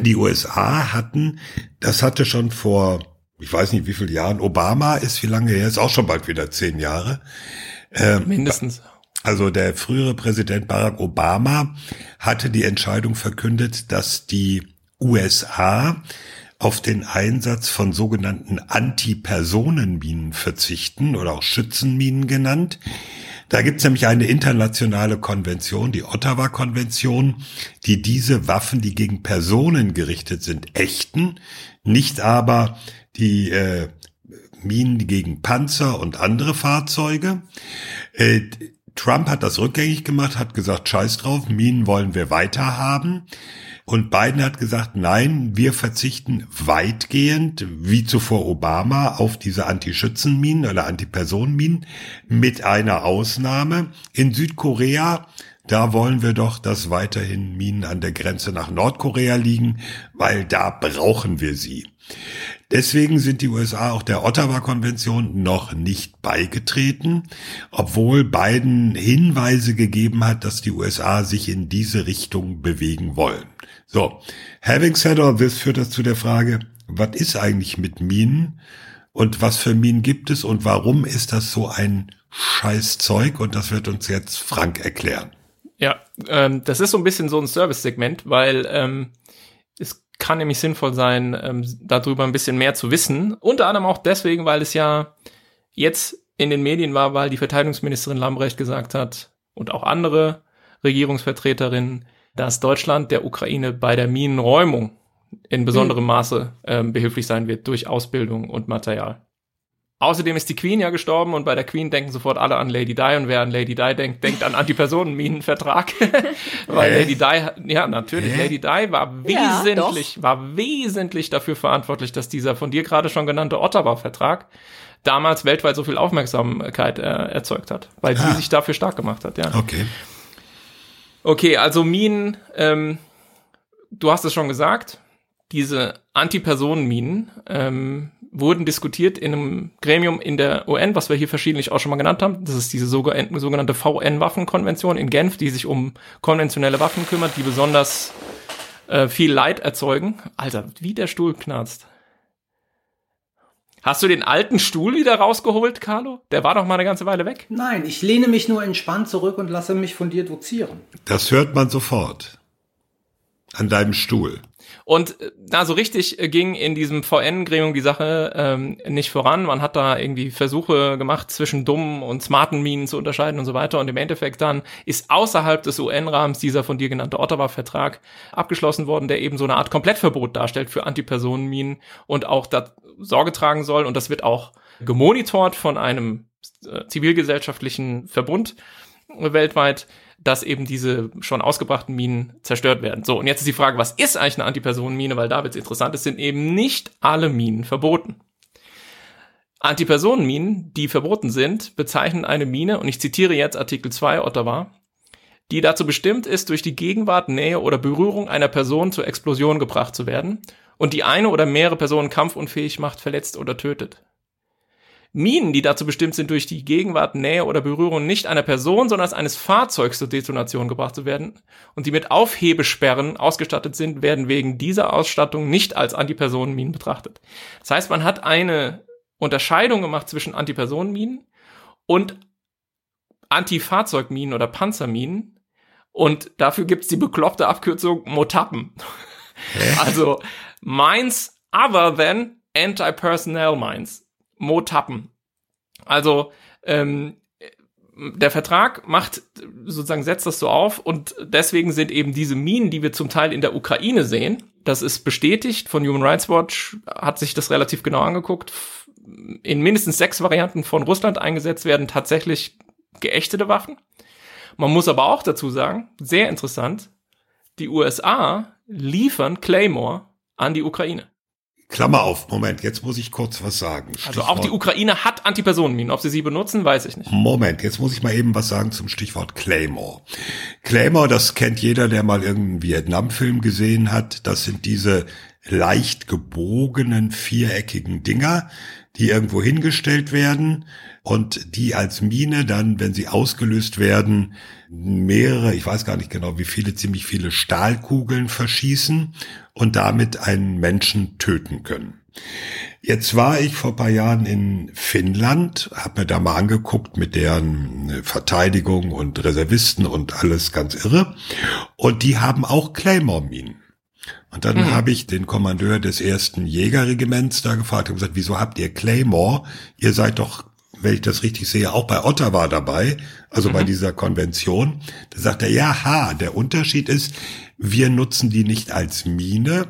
Die USA hatten, das hatte schon vor, ich weiß nicht wie viele Jahren, Obama ist wie lange her, ist auch schon bald wieder zehn Jahre. Mindestens. Also der frühere Präsident Barack Obama hatte die Entscheidung verkündet, dass die USA auf den Einsatz von sogenannten Antipersonenminen verzichten oder auch Schützenminen genannt. Da gibt es nämlich eine internationale Konvention, die Ottawa-Konvention, die diese Waffen, die gegen Personen gerichtet sind, ächten, nicht aber die äh, Minen gegen Panzer und andere Fahrzeuge. Äh, Trump hat das rückgängig gemacht, hat gesagt, scheiß drauf, Minen wollen wir weiter haben. Und Biden hat gesagt, nein, wir verzichten weitgehend, wie zuvor Obama, auf diese Antischützenminen oder Antipersonenminen mit einer Ausnahme. In Südkorea, da wollen wir doch, dass weiterhin Minen an der Grenze nach Nordkorea liegen, weil da brauchen wir sie. Deswegen sind die USA auch der Ottawa-Konvention noch nicht beigetreten, obwohl Biden Hinweise gegeben hat, dass die USA sich in diese Richtung bewegen wollen. So, having said all this führt das zu der Frage, was ist eigentlich mit Minen und was für Minen gibt es und warum ist das so ein Scheißzeug? Und das wird uns jetzt Frank erklären. Ja, ähm, das ist so ein bisschen so ein Service-Segment, weil ähm, es kann nämlich sinnvoll sein, ähm, darüber ein bisschen mehr zu wissen. Unter anderem auch deswegen, weil es ja jetzt in den Medien war, weil die Verteidigungsministerin Lambrecht gesagt hat und auch andere Regierungsvertreterinnen, dass Deutschland der Ukraine bei der Minenräumung in besonderem Maße ähm, behilflich sein wird durch Ausbildung und Material. Außerdem ist die Queen ja gestorben und bei der Queen denken sofort alle an Lady Di und wer an Lady Di denkt, denkt an Antipersonenminenvertrag. Weil Hä? Lady Di, ja natürlich, Hä? Lady Di war Ja, wesentlich, war wesentlich dafür verantwortlich, dass dieser von dir gerade schon genannte Ottawa-Vertrag damals weltweit so viel Aufmerksamkeit äh, erzeugt hat, weil sie Ah. sich dafür stark gemacht hat, ja. Okay. Okay, also Minen, ähm, du hast es schon gesagt, diese Antipersonenminen ähm, wurden diskutiert in einem Gremium in der UN, was wir hier verschiedentlich auch schon mal genannt haben. Das ist diese sogen- sogenannte VN-Waffenkonvention in Genf, die sich um konventionelle Waffen kümmert, die besonders äh, viel Leid erzeugen. Alter, wie der Stuhl knarzt. Hast du den alten Stuhl wieder rausgeholt, Carlo? Der war doch mal eine ganze Weile weg. Nein, ich lehne mich nur entspannt zurück und lasse mich von dir dozieren. Das hört man sofort. An deinem Stuhl. Und äh, na, so richtig äh, ging in diesem VN-Gremium die Sache ähm, nicht voran. Man hat da irgendwie Versuche gemacht, zwischen dummen und smarten Minen zu unterscheiden und so weiter. Und im Endeffekt dann ist außerhalb des UN-Rahmens dieser von dir genannte Ottawa-Vertrag abgeschlossen worden, der eben so eine Art Komplettverbot darstellt für Antipersonenminen und auch da Sorge tragen soll. Und das wird auch gemonitort von einem äh, zivilgesellschaftlichen Verbund weltweit, dass eben diese schon ausgebrachten Minen zerstört werden. So, und jetzt ist die Frage, was ist eigentlich eine Antipersonenmine? Weil da wird es interessant, es sind eben nicht alle Minen verboten. Antipersonenminen, die verboten sind, bezeichnen eine Mine, und ich zitiere jetzt Artikel 2 Ottawa, die dazu bestimmt ist, durch die Gegenwart, Nähe oder Berührung einer Person zur Explosion gebracht zu werden und die eine oder mehrere Personen kampfunfähig macht, verletzt oder tötet. Minen, die dazu bestimmt sind, durch die Gegenwart, Nähe oder Berührung nicht einer Person, sondern eines Fahrzeugs zur Detonation gebracht zu werden und die mit Aufhebesperren ausgestattet sind, werden wegen dieser Ausstattung nicht als Antipersonenminen betrachtet. Das heißt, man hat eine Unterscheidung gemacht zwischen Antipersonenminen und Antifahrzeugminen oder Panzerminen und dafür gibt's die bekloppte Abkürzung Motappen. Also Mines other than Anti-Personnel Mines. Motappen. Also, ähm, der Vertrag macht sozusagen setzt das so auf und deswegen sind eben diese Minen, die wir zum Teil in der Ukraine sehen, das ist bestätigt von Human Rights Watch, hat sich das relativ genau angeguckt, in mindestens sechs Varianten von Russland eingesetzt werden tatsächlich geächtete Waffen. Man muss aber auch dazu sagen, sehr interessant, die USA liefern Claymore an die Ukraine. Klammer auf, Moment, jetzt muss ich kurz was sagen. Also auch die Ukraine hat Antipersonenminen. Ob sie sie benutzen, weiß ich nicht. Moment, jetzt muss ich mal eben was sagen zum Stichwort Claymore. Claymore, das kennt jeder, der mal irgendeinen Vietnam-Film gesehen hat. Das sind diese leicht gebogenen, viereckigen Dinger, die irgendwo hingestellt werden und die als Mine dann, wenn sie ausgelöst werden, mehrere, ich weiß gar nicht genau wie viele, ziemlich viele Stahlkugeln verschießen und damit einen Menschen töten können. Jetzt war ich vor paar Jahren in Finnland, habe mir da mal angeguckt mit deren äh, Verteidigung und Reservisten und alles ganz irre. Und die haben auch Claymore-Minen. Und dann mhm. habe ich den Kommandeur des ersten Jägerregiments da gefragt und gesagt, wieso habt ihr Claymore? Ihr seid doch, wenn ich das richtig sehe, auch bei Ottawa dabei, also mhm. bei dieser Konvention. Da sagt er, ja, ha, der Unterschied ist, wir nutzen die nicht als Mine,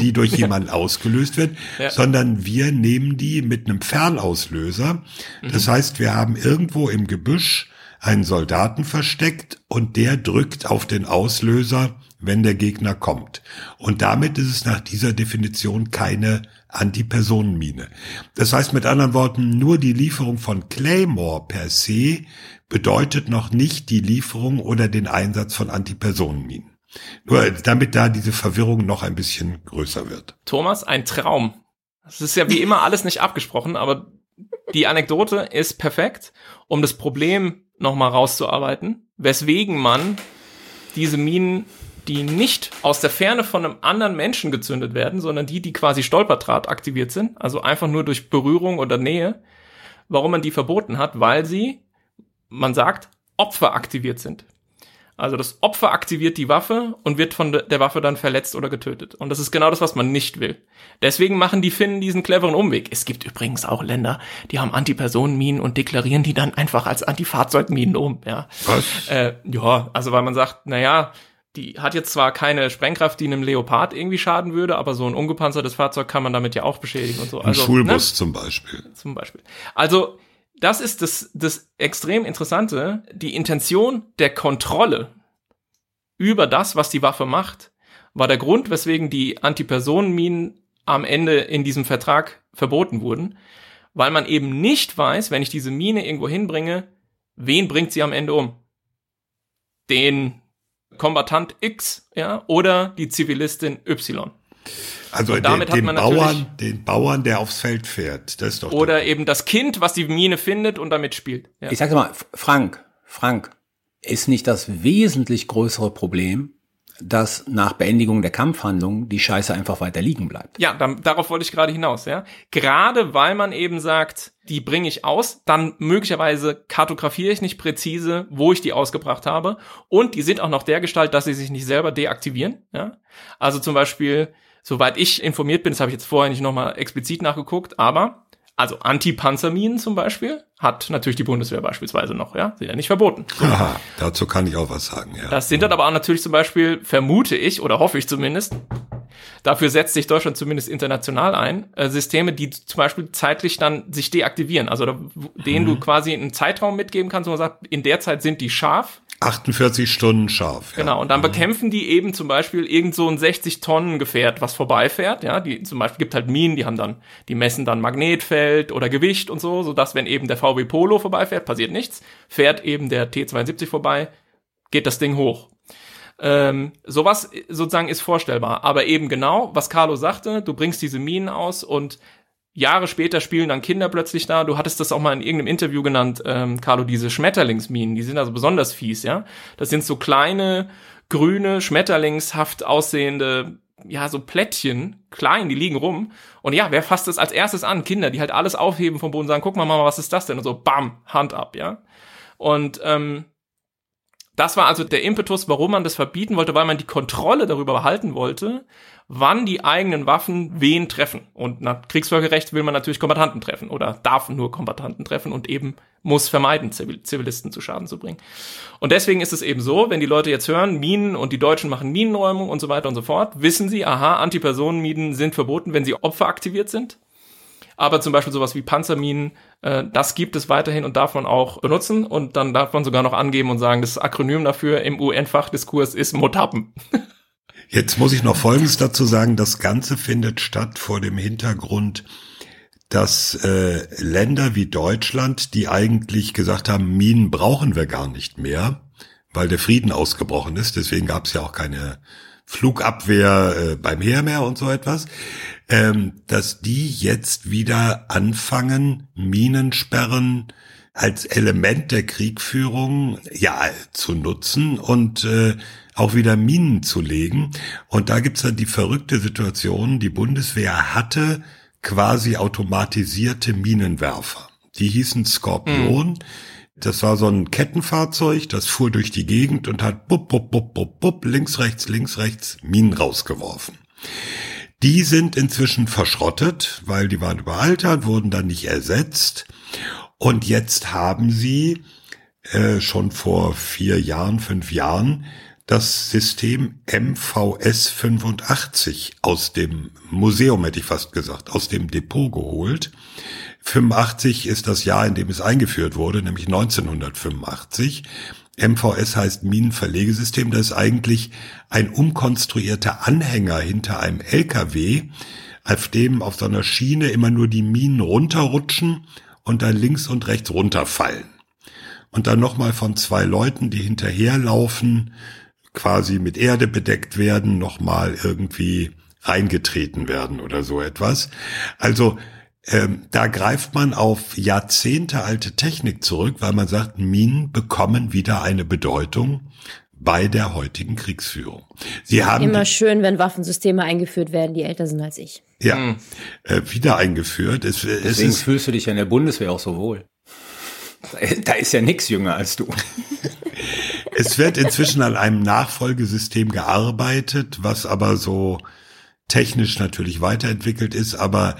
die durch jemanden ausgelöst wird, ja. sondern wir nehmen die mit einem Fernauslöser. Das mhm. heißt, wir haben irgendwo im Gebüsch einen Soldaten versteckt und der drückt auf den Auslöser wenn der Gegner kommt. Und damit ist es nach dieser Definition keine Antipersonenmine. Das heißt mit anderen Worten, nur die Lieferung von Claymore per se bedeutet noch nicht die Lieferung oder den Einsatz von Antipersonenminen. Nur damit da diese Verwirrung noch ein bisschen größer wird. Thomas, ein Traum. Das ist ja wie immer alles nicht abgesprochen, aber die Anekdote ist perfekt, um das Problem nochmal rauszuarbeiten, weswegen man diese Minen die nicht aus der Ferne von einem anderen Menschen gezündet werden, sondern die, die quasi Stolperdraht aktiviert sind, also einfach nur durch Berührung oder Nähe. Warum man die verboten hat, weil sie, man sagt, Opfer aktiviert sind. Also das Opfer aktiviert die Waffe und wird von der Waffe dann verletzt oder getötet. Und das ist genau das, was man nicht will. Deswegen machen die Finnen diesen cleveren Umweg. Es gibt übrigens auch Länder, die haben Antipersonenminen und deklarieren die dann einfach als Antifahrzeugminen um. Ja, was? Äh, ja also weil man sagt, na ja, die hat jetzt zwar keine Sprengkraft, die einem Leopard irgendwie schaden würde, aber so ein ungepanzertes Fahrzeug kann man damit ja auch beschädigen und so. Also, ein Schulbus ne? zum Beispiel. Zum Beispiel. Also, das ist das, das extrem Interessante. Die Intention der Kontrolle über das, was die Waffe macht, war der Grund, weswegen die Antipersonenminen am Ende in diesem Vertrag verboten wurden, weil man eben nicht weiß, wenn ich diese Mine irgendwo hinbringe, wen bringt sie am Ende um? Den Kombatant X, ja, oder die Zivilistin Y. Also damit den, den Bauern, den Bauern, der aufs Feld fährt, das ist doch. Oder der. eben das Kind, was die Mine findet und damit spielt. Ja. Ich sag's mal, Frank, Frank, ist nicht das wesentlich größere Problem, dass nach Beendigung der Kampfhandlung die Scheiße einfach weiter liegen bleibt. Ja, dann, darauf wollte ich gerade hinaus, ja. Gerade weil man eben sagt, die bringe ich aus, dann möglicherweise kartografiere ich nicht präzise, wo ich die ausgebracht habe. Und die sind auch noch der Gestalt, dass sie sich nicht selber deaktivieren, ja. Also zum Beispiel, soweit ich informiert bin, das habe ich jetzt vorher nicht nochmal explizit nachgeguckt, aber also Anti-Panzerminen zum Beispiel hat natürlich die Bundeswehr beispielsweise noch, ja, sind ja nicht verboten. Aha, dazu kann ich auch was sagen, ja. Das sind dann aber auch natürlich zum Beispiel, vermute ich oder hoffe ich zumindest, dafür setzt sich Deutschland zumindest international ein, äh, Systeme, die zum Beispiel zeitlich dann sich deaktivieren, also da, denen mhm. du quasi einen Zeitraum mitgeben kannst, wo man sagt, in der Zeit sind die scharf 48 Stunden scharf. Ja. Genau, und dann mhm. bekämpfen die eben zum Beispiel irgend so ein 60 Tonnen Gefährt, was vorbeifährt. Ja, die zum Beispiel gibt halt Minen, die haben dann, die messen dann Magnetfeld oder Gewicht und so, so dass wenn eben der VW Polo vorbeifährt, passiert nichts. Fährt eben der T72 vorbei, geht das Ding hoch. Ähm, sowas sozusagen ist vorstellbar. Aber eben genau, was Carlo sagte, du bringst diese Minen aus und Jahre später spielen dann Kinder plötzlich da. Du hattest das auch mal in irgendeinem Interview genannt, ähm, Carlo, diese Schmetterlingsminen, die sind also besonders fies, ja. Das sind so kleine, grüne, schmetterlingshaft aussehende, ja, so Plättchen, klein, die liegen rum. Und ja, wer fasst das als erstes an? Kinder, die halt alles aufheben vom Boden und sagen, guck mal, Mama, was ist das denn? Und so, bam, Hand ab, ja. Und ähm, Das war also der Impetus, warum man das verbieten wollte, weil man die Kontrolle darüber behalten wollte, wann die eigenen Waffen wen treffen. Und nach Kriegsvölkerrecht will man natürlich Kombatanten treffen oder darf nur Kombatanten treffen und eben muss vermeiden, Zivilisten zu Schaden zu bringen. Und deswegen ist es eben so, wenn die Leute jetzt hören, Minen und die Deutschen machen Minenräumung und so weiter und so fort, wissen sie, aha, Antipersonenminen sind verboten, wenn sie opferaktiviert sind. Aber zum Beispiel sowas wie Panzerminen, äh, das gibt es weiterhin und darf man auch benutzen. Und dann darf man sogar noch angeben und sagen, das Akronym dafür im UN-Fachdiskurs ist Motappen. Jetzt muss ich noch Folgendes dazu sagen. Das Ganze findet statt vor dem Hintergrund, dass äh, Länder wie Deutschland, die eigentlich gesagt haben, Minen brauchen wir gar nicht mehr, weil der Frieden ausgebrochen ist, deswegen gab es ja auch keine Flugabwehr äh, beim Heer mehr und so etwas, ähm, dass die jetzt wieder anfangen, Minensperren als Element der Kriegführung ja zu nutzen und äh, auch wieder Minen zu legen. Und da gibt's dann die verrückte Situation, die Bundeswehr hatte quasi automatisierte Minenwerfer. Die hießen Skorpion. Mhm. Das war so ein Kettenfahrzeug, das fuhr durch die Gegend und hat bup, bup, bup, bup, bup, links, rechts, links, rechts Minen rausgeworfen. Die sind inzwischen verschrottet, weil die waren überaltert, wurden dann nicht ersetzt. Und jetzt haben sie äh, schon vor vier Jahren, fünf Jahren das System MVS 85 aus dem Museum, hätte ich fast gesagt, aus dem Depot geholt. 85 ist das Jahr, in dem es eingeführt wurde, nämlich 1985. MVS heißt Minenverlegesystem. Das ist eigentlich ein umkonstruierter Anhänger hinter einem LKW, auf dem auf so einer Schiene immer nur die Minen runterrutschen und dann links und rechts runterfallen. Und dann nochmal von zwei Leuten, die hinterherlaufen, quasi mit Erde bedeckt werden, nochmal irgendwie reingetreten werden oder so etwas. Also ähm, da greift man auf Jahrzehnte alte Technik zurück, weil man sagt, Minen bekommen wieder eine Bedeutung bei der heutigen Kriegsführung. Sie haben immer schön, wenn Waffensysteme eingeführt werden, die älter sind als ich. Ja, mhm. äh, wieder eingeführt. Es, Deswegen es ist, fühlst du dich ja in der Bundeswehr auch so wohl. Da ist ja nix jünger als du. es wird inzwischen an einem Nachfolgesystem gearbeitet, was aber so technisch natürlich weiterentwickelt ist, aber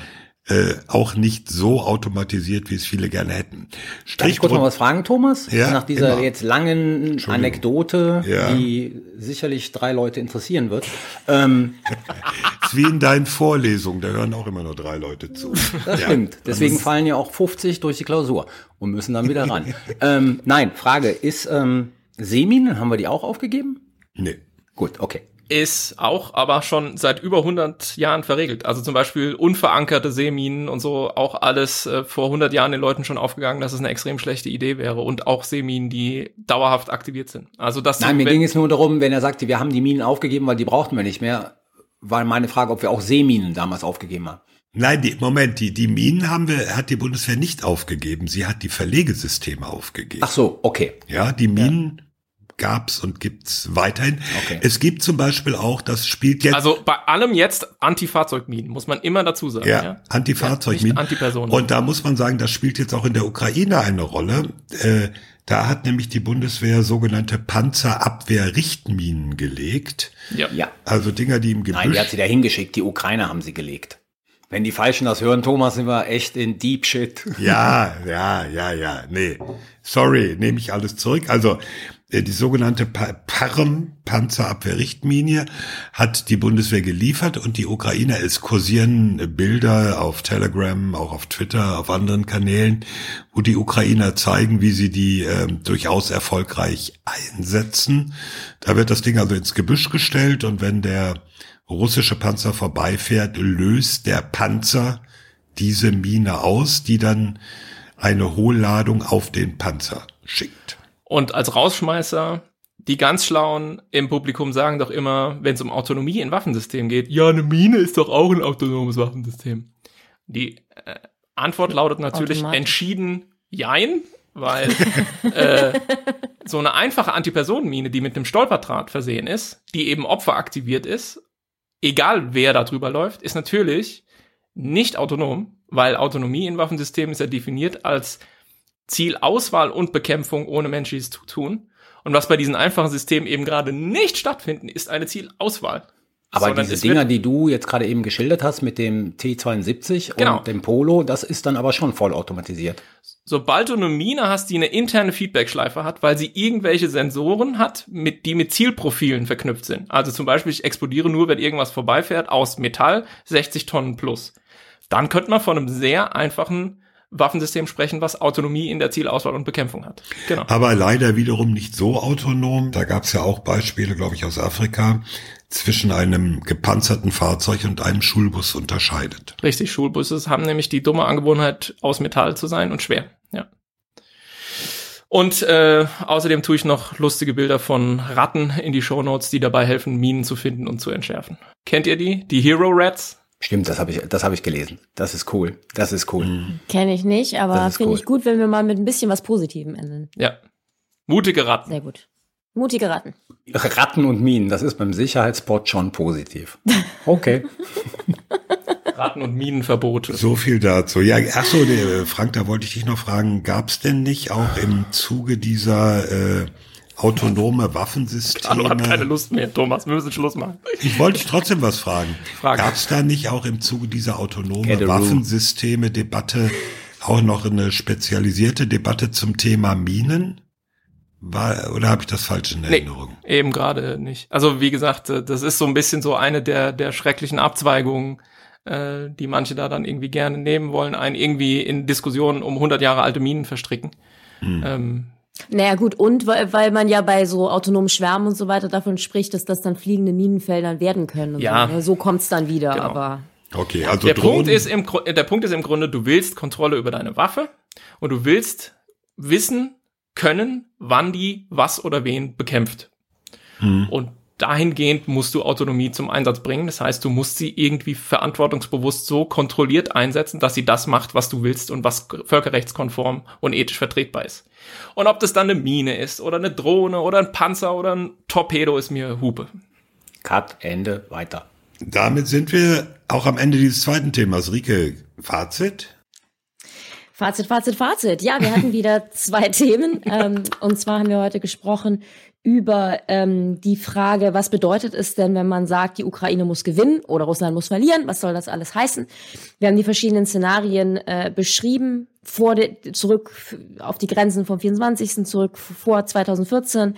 äh, auch nicht so automatisiert, wie es viele gerne hätten. Strich Darf ich kurz mal was fragen, Thomas? Ja, Nach dieser immer. jetzt langen Anekdote, ja. die sicherlich drei Leute interessieren wird. Ähm, ist wie in deinen Vorlesungen, da hören auch immer nur drei Leute zu. Das ja. stimmt. Deswegen fallen ja auch 50 durch die Klausur und müssen dann wieder ran. ähm, nein, Frage, ist ähm, Semin, haben wir die auch aufgegeben? Nee. Gut, okay ist auch aber schon seit über 100 Jahren verregelt. Also zum Beispiel unverankerte Seeminen und so, auch alles äh, vor 100 Jahren den Leuten schon aufgegangen, dass es eine extrem schlechte Idee wäre und auch Seeminen, die dauerhaft aktiviert sind. Also das Nein, mir ging es nur darum, wenn er sagte, wir haben die Minen aufgegeben, weil die brauchten wir nicht mehr, war meine Frage, ob wir auch Seeminen damals aufgegeben haben. Nein, die, Moment, die, die Minen haben wir, hat die Bundeswehr nicht aufgegeben. Sie hat die Verlegesysteme aufgegeben. Ach so, okay. Ja, die Minen ja gab's und gibt's weiterhin. Okay. Es gibt zum Beispiel auch, das spielt jetzt. Also bei allem jetzt Antifahrzeugminen, muss man immer dazu sagen. Ja, ja? Antifahrzeugminen. Ja, Antipersonen. Und da muss man sagen, das spielt jetzt auch in der Ukraine eine Rolle. Äh, da hat nämlich die Bundeswehr sogenannte Panzerabwehr-Richtminen gelegt. Ja. ja. Also Dinger, die im Gebüsch. Nein, die hat sie da hingeschickt. Die Ukrainer haben sie gelegt. Wenn die Falschen das hören, Thomas, sind wir echt in Deep Shit. Ja, ja, ja, ja. Nee. Sorry, nehme ich alles zurück. Also äh, die sogenannte PARM, Panzerabwehrrichtlinie, hat die Bundeswehr geliefert und die Ukrainer, es kursieren Bilder auf Telegram, auch auf Twitter, auf anderen Kanälen, wo die Ukrainer zeigen, wie sie die äh, durchaus erfolgreich einsetzen. Da wird das Ding also ins Gebüsch gestellt und wenn der russische Panzer vorbeifährt, löst der Panzer diese Mine aus, die dann eine Hohlladung auf den Panzer schickt. Und als Rausschmeißer, die ganz Schlauen im Publikum sagen doch immer, wenn es um Autonomie in Waffensystemen geht, ja, eine Mine ist doch auch ein autonomes Waffensystem. Die äh, Antwort lautet natürlich entschieden Jein, weil äh, so eine einfache Antipersonenmine, die mit einem Stolperdraht versehen ist, die eben opferaktiviert ist, egal wer da drüber läuft, ist natürlich nicht autonom, weil Autonomie in Waffensystemen ist ja definiert als Zielauswahl und Bekämpfung ohne menschliches Tun. Und was bei diesen einfachen Systemen eben gerade nicht stattfinden, ist eine Zielauswahl. Aber Sondern diese es Dinger, die du jetzt gerade eben geschildert hast mit dem T72 Genau. und dem Polo, das ist dann aber schon vollautomatisiert. Sobald du eine Mine hast, die eine interne Feedbackschleife hat, weil sie irgendwelche Sensoren hat, mit, die mit Zielprofilen verknüpft sind. Also zum Beispiel, ich explodiere nur, wenn irgendwas vorbeifährt, aus Metall, 60 Tonnen plus. Dann könnte man von einem sehr einfachen Waffensystem sprechen, was Autonomie in der Zielauswahl und Bekämpfung hat. Genau. Aber leider wiederum nicht so autonom. Da gab es ja auch Beispiele, glaube ich, aus Afrika, zwischen einem gepanzerten Fahrzeug und einem Schulbus unterscheidet. Richtig, Schulbusse haben nämlich die dumme Angewohnheit, aus Metall zu sein und schwer. Ja. Und äh, außerdem tue ich noch lustige Bilder von Ratten in die Shownotes, die dabei helfen, Minen zu finden und zu entschärfen. Kennt ihr die? Die Hero Rats? Stimmt, das habe ich, das habe ich gelesen. Das ist cool. Das ist cool. Mhm. Kenne ich nicht, aber finde cool. ich gut, wenn wir mal mit ein bisschen was Positivem enden. Ja. Mutige Ratten. Sehr gut. Mutige Ratten. Ratten und Minen, das ist beim Sicherheitsspot schon positiv. Okay. Ratten- und Minenverbote. So viel dazu. Ja, ach so, der, Frank, da wollte ich dich noch fragen, gab es denn nicht auch im Zuge dieser äh, autonome Waffensysteme? Hallo, hat keine Lust mehr, Thomas. Wir müssen Schluss machen. Ich wollte dich trotzdem was fragen. Frage. Gab es da nicht auch im Zuge dieser autonome room. Waffensysteme Debatte auch noch eine spezialisierte Debatte zum Thema Minen? War, oder habe ich das falsch in Nee, Erinnerung? eben gerade nicht. Also wie gesagt, äh, das ist so ein bisschen so eine der, der schrecklichen Abzweigungen, äh, die manche da dann irgendwie gerne nehmen wollen, einen irgendwie in Diskussionen um 100 Jahre alte Minen verstricken. Ähm, Naja, gut, und weil, weil man ja bei so autonomen Schwärmen und so weiter davon spricht, dass das dann fliegende Minenfeldern werden können. Und Ja. So, ne? so kommt's dann wieder, Genau. aber. Okay, also der, Drohnen. Punkt ist im, Gru- der Punkt ist im Grunde, du willst Kontrolle über deine Waffe und du willst wissen können, wann die was oder wen bekämpft. Und dahingehend musst du Autonomie zum Einsatz bringen. Das heißt, du musst sie irgendwie verantwortungsbewusst so kontrolliert einsetzen, dass sie das macht, was du willst und was völkerrechtskonform und ethisch vertretbar ist. Und ob das dann eine Mine ist oder eine Drohne oder ein Panzer oder ein Torpedo, ist mir Hupe. Cut, Ende, weiter. Damit sind wir auch am Ende dieses zweiten Themas. Rike, Fazit? Fazit, Fazit, Fazit. Ja, wir hatten wieder zwei Themen. Ähm, und zwar haben wir heute gesprochen über ähm, die Frage, was bedeutet es denn, wenn man sagt, die Ukraine muss gewinnen oder Russland muss verlieren? Was soll das alles heißen? Wir haben die verschiedenen Szenarien äh, beschrieben, vor de, zurück auf die Grenzen vom 24. zurück vor 2014.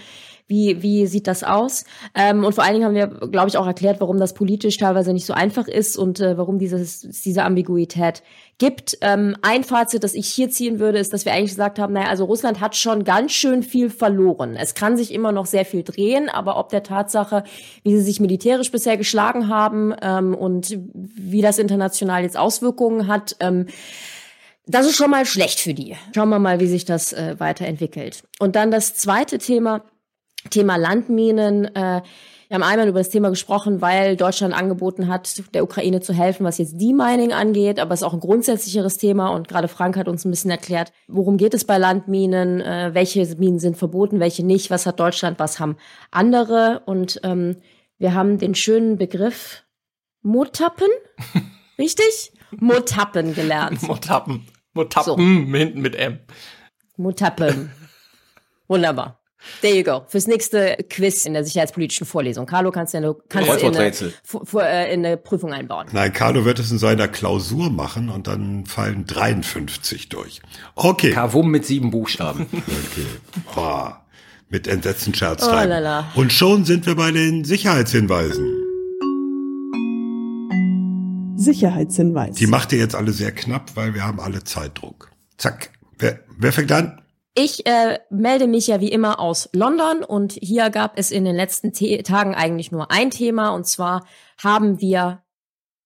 Wie, wie sieht das aus? Ähm, und vor allen Dingen haben wir, glaube ich, auch erklärt, warum das politisch teilweise nicht so einfach ist und äh, warum dieses, diese Ambiguität gibt. Ähm, ein Fazit, das ich hier ziehen würde, ist, dass wir eigentlich gesagt haben, naja, also Russland hat schon ganz schön viel verloren. Es kann sich immer noch sehr viel drehen, aber ob der Tatsache, wie sie sich militärisch bisher geschlagen haben ähm, und wie das international jetzt Auswirkungen hat, ähm, das ist schon mal schlecht für die. Schauen wir mal, wie sich das äh, weiterentwickelt. Und dann das zweite Thema, Thema Landminen. Äh, wir haben einmal über das Thema gesprochen, weil Deutschland angeboten hat, der Ukraine zu helfen, was jetzt Demining angeht, aber es ist auch ein grundsätzlicheres Thema und gerade Frank hat uns ein bisschen erklärt, worum geht es bei Landminen, äh, welche Minen sind verboten, welche nicht, was hat Deutschland, was haben andere und ähm, wir haben den schönen Begriff Motappen, richtig? Motappen gelernt. Motappen. Motappen hinten mit M. Motappen. Wunderbar. There you go. Fürs nächste Quiz in der sicherheitspolitischen Vorlesung. Carlo, kannst du, eine, kannst du in, eine, fu- äh, in eine Prüfung einbauen. Nein, Carlo wird es in seiner Klausur machen und dann fallen 53 durch. Okay. Kavum mit sieben Buchstaben. okay. Boah. Mit Entsetzen Scherz Oh lala. Und schon sind wir bei den Sicherheitshinweisen. Sicherheitshinweis. Die macht ihr jetzt alle sehr knapp, weil wir haben alle Zeitdruck. Zack. Wer, wer fängt an? Ich äh, melde mich ja wie immer aus London und hier gab es in den letzten Te Tagen eigentlich nur ein Thema und zwar haben wir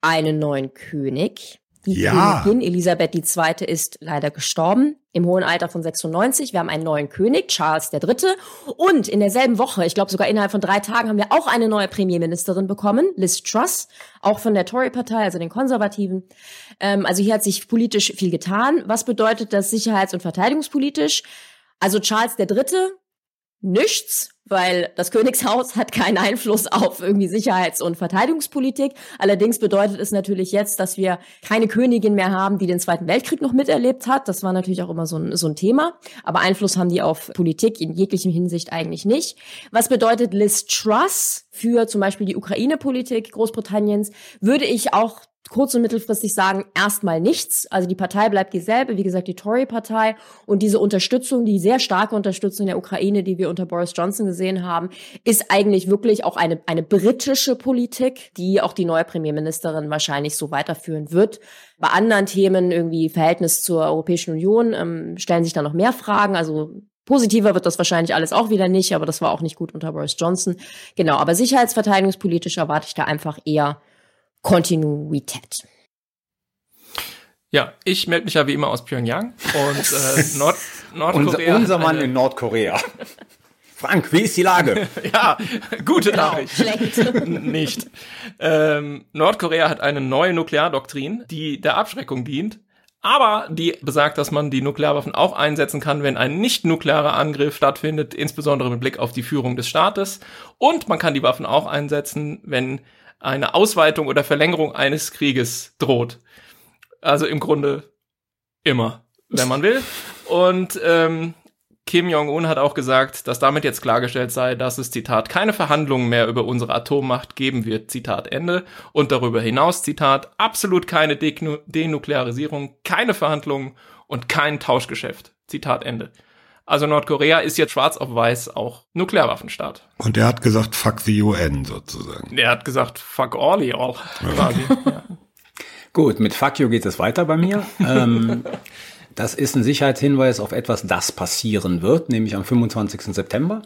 einen neuen König. Die Ja. Königin Elisabeth II. ist leider gestorben im hohen Alter von 96. Wir haben einen neuen König, Charles III. Und in derselben Woche, ich glaube sogar innerhalb von drei Tagen, haben wir auch eine neue Premierministerin bekommen, Liz Truss, auch von der Tory-Partei, also den Konservativen. Ähm, also hier hat sich politisch viel getan. Was bedeutet das sicherheits- und verteidigungspolitisch? Also Charles III., nichts, weil das Königshaus hat keinen Einfluss auf irgendwie Sicherheits- und Verteidigungspolitik. Allerdings bedeutet es natürlich jetzt, dass wir keine Königin mehr haben, die den Zweiten Weltkrieg noch miterlebt hat. Das war natürlich auch immer so ein, so ein Thema. Aber Einfluss haben die auf Politik in jeglichem Hinsicht eigentlich nicht. Was bedeutet Liz Truss für zum Beispiel die Ukraine-Politik Großbritanniens? Würde ich auch kurz- und mittelfristig sagen, erstmal nichts. Also die Partei bleibt dieselbe, wie gesagt, die Tory-Partei. Und diese Unterstützung, die sehr starke Unterstützung der Ukraine, die wir unter Boris Johnson gesehen haben, ist eigentlich wirklich auch eine, eine britische Politik, die auch die neue Premierministerin wahrscheinlich so weiterführen wird. Bei anderen Themen, irgendwie Verhältnis zur Europäischen Union, ähm, stellen sich da noch mehr Fragen. Also Positiver wird das wahrscheinlich alles auch wieder nicht, aber das war auch nicht gut unter Boris Johnson. Genau, aber sicherheitsverteidigungspolitisch erwarte ich da einfach eher Kontinuität. Ja, ich melde mich ja wie immer aus Pyongyang und äh, Nord Nordkorea. Unser, unser Mann in Nordkorea. Frank, wie ist die Lage? ja, gute Genau, Nachricht. schlecht. Nicht. Ähm, Nordkorea hat eine neue Nukleardoktrin, die der Abschreckung dient, aber die besagt, dass man die Nuklearwaffen auch einsetzen kann, wenn ein nicht-nuklearer Angriff stattfindet, insbesondere mit Blick auf die Führung des Staates. Und man kann die Waffen auch einsetzen, wenn eine Ausweitung oder Verlängerung eines Krieges droht. Also im Grunde immer, wenn man will. Und ähm, Kim Jong-un hat auch gesagt, dass damit jetzt klargestellt sei, dass es, Zitat, keine Verhandlungen mehr über unsere Atommacht geben wird, Zitat Ende. Und darüber hinaus, Zitat, absolut keine Denu Denuklearisierung, keine Verhandlungen und kein Tauschgeschäft, Zitat Ende. Also Nordkorea ist jetzt schwarz auf weiß auch Nuklearwaffenstaat. Und er hat gesagt, fuck the UN sozusagen. Er hat gesagt, fuck all all, quasi. ja. Gut, mit Fuck you geht es weiter bei mir. ähm, das ist ein Sicherheitshinweis auf etwas, das passieren wird, nämlich am 25. September.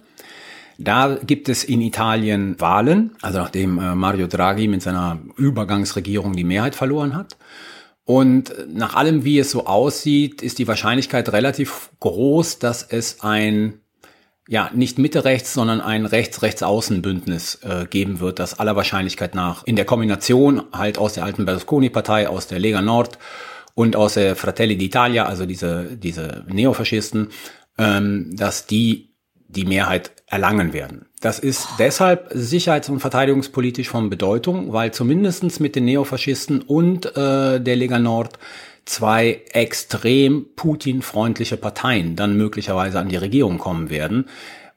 Da gibt es in Italien Wahlen, also nachdem äh, Mario Draghi mit seiner Übergangsregierung die Mehrheit verloren hat. Und nach allem, wie es so aussieht, ist die Wahrscheinlichkeit relativ groß, dass es ein ja, nicht Mitte rechts, sondern ein Rechts-Rechts-Außen-Bündnis äh, geben wird, das aller Wahrscheinlichkeit nach in der Kombination halt aus der alten Berlusconi-Partei, aus der Lega Nord und aus der Fratelli d'Italia, also diese, diese Neofaschisten, ähm, dass die die Mehrheit erlangen werden. Das ist deshalb sicherheits- und verteidigungspolitisch von Bedeutung, weil zumindestens mit den Neofaschisten und äh, der Lega Nord zwei extrem Putin-freundliche Parteien dann möglicherweise an die Regierung kommen werden,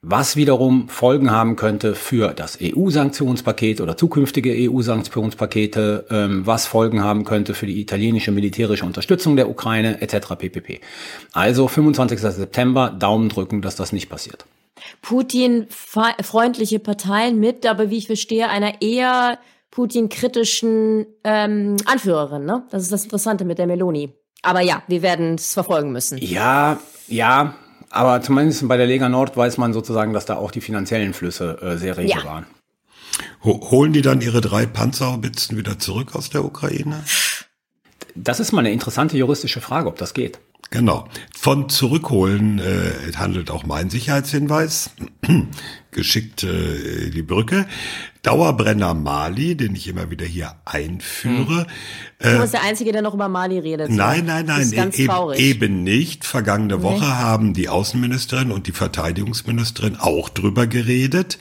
was wiederum Folgen haben könnte für das EU-Sanktionspaket oder zukünftige EU-Sanktionspakete, ähm, was Folgen haben könnte für die italienische militärische Unterstützung der Ukraine etc. pp. Also 25. September, Daumen drücken, dass das nicht passiert. Putin-freundliche Parteien mit, aber wie ich verstehe, einer eher Putin-kritischen ähm, Anführerin. Ne? Das ist das Interessante mit der Meloni. Aber ja, wir werden es verfolgen müssen. Ja, ja, aber zumindest bei der Lega Nord weiß man sozusagen, dass da auch die finanziellen Flüsse äh, sehr rege Ja. waren. Ho holen die dann ihre drei Panzerhaubitzen wieder zurück aus der Ukraine? Das ist mal eine interessante juristische Frage, ob das geht. Genau. Von zurückholen äh, handelt auch mein Sicherheitshinweis. Geschickt äh, die Brücke. Dauerbrenner Mali, den ich immer wieder hier einführe. Du bist der Einzige, der noch über Mali redet. Nein, nein, Das nein, ist ganz eben, traurig. eben nicht. Vergangene Woche Nee. haben die Außenministerin und die Verteidigungsministerin auch drüber geredet.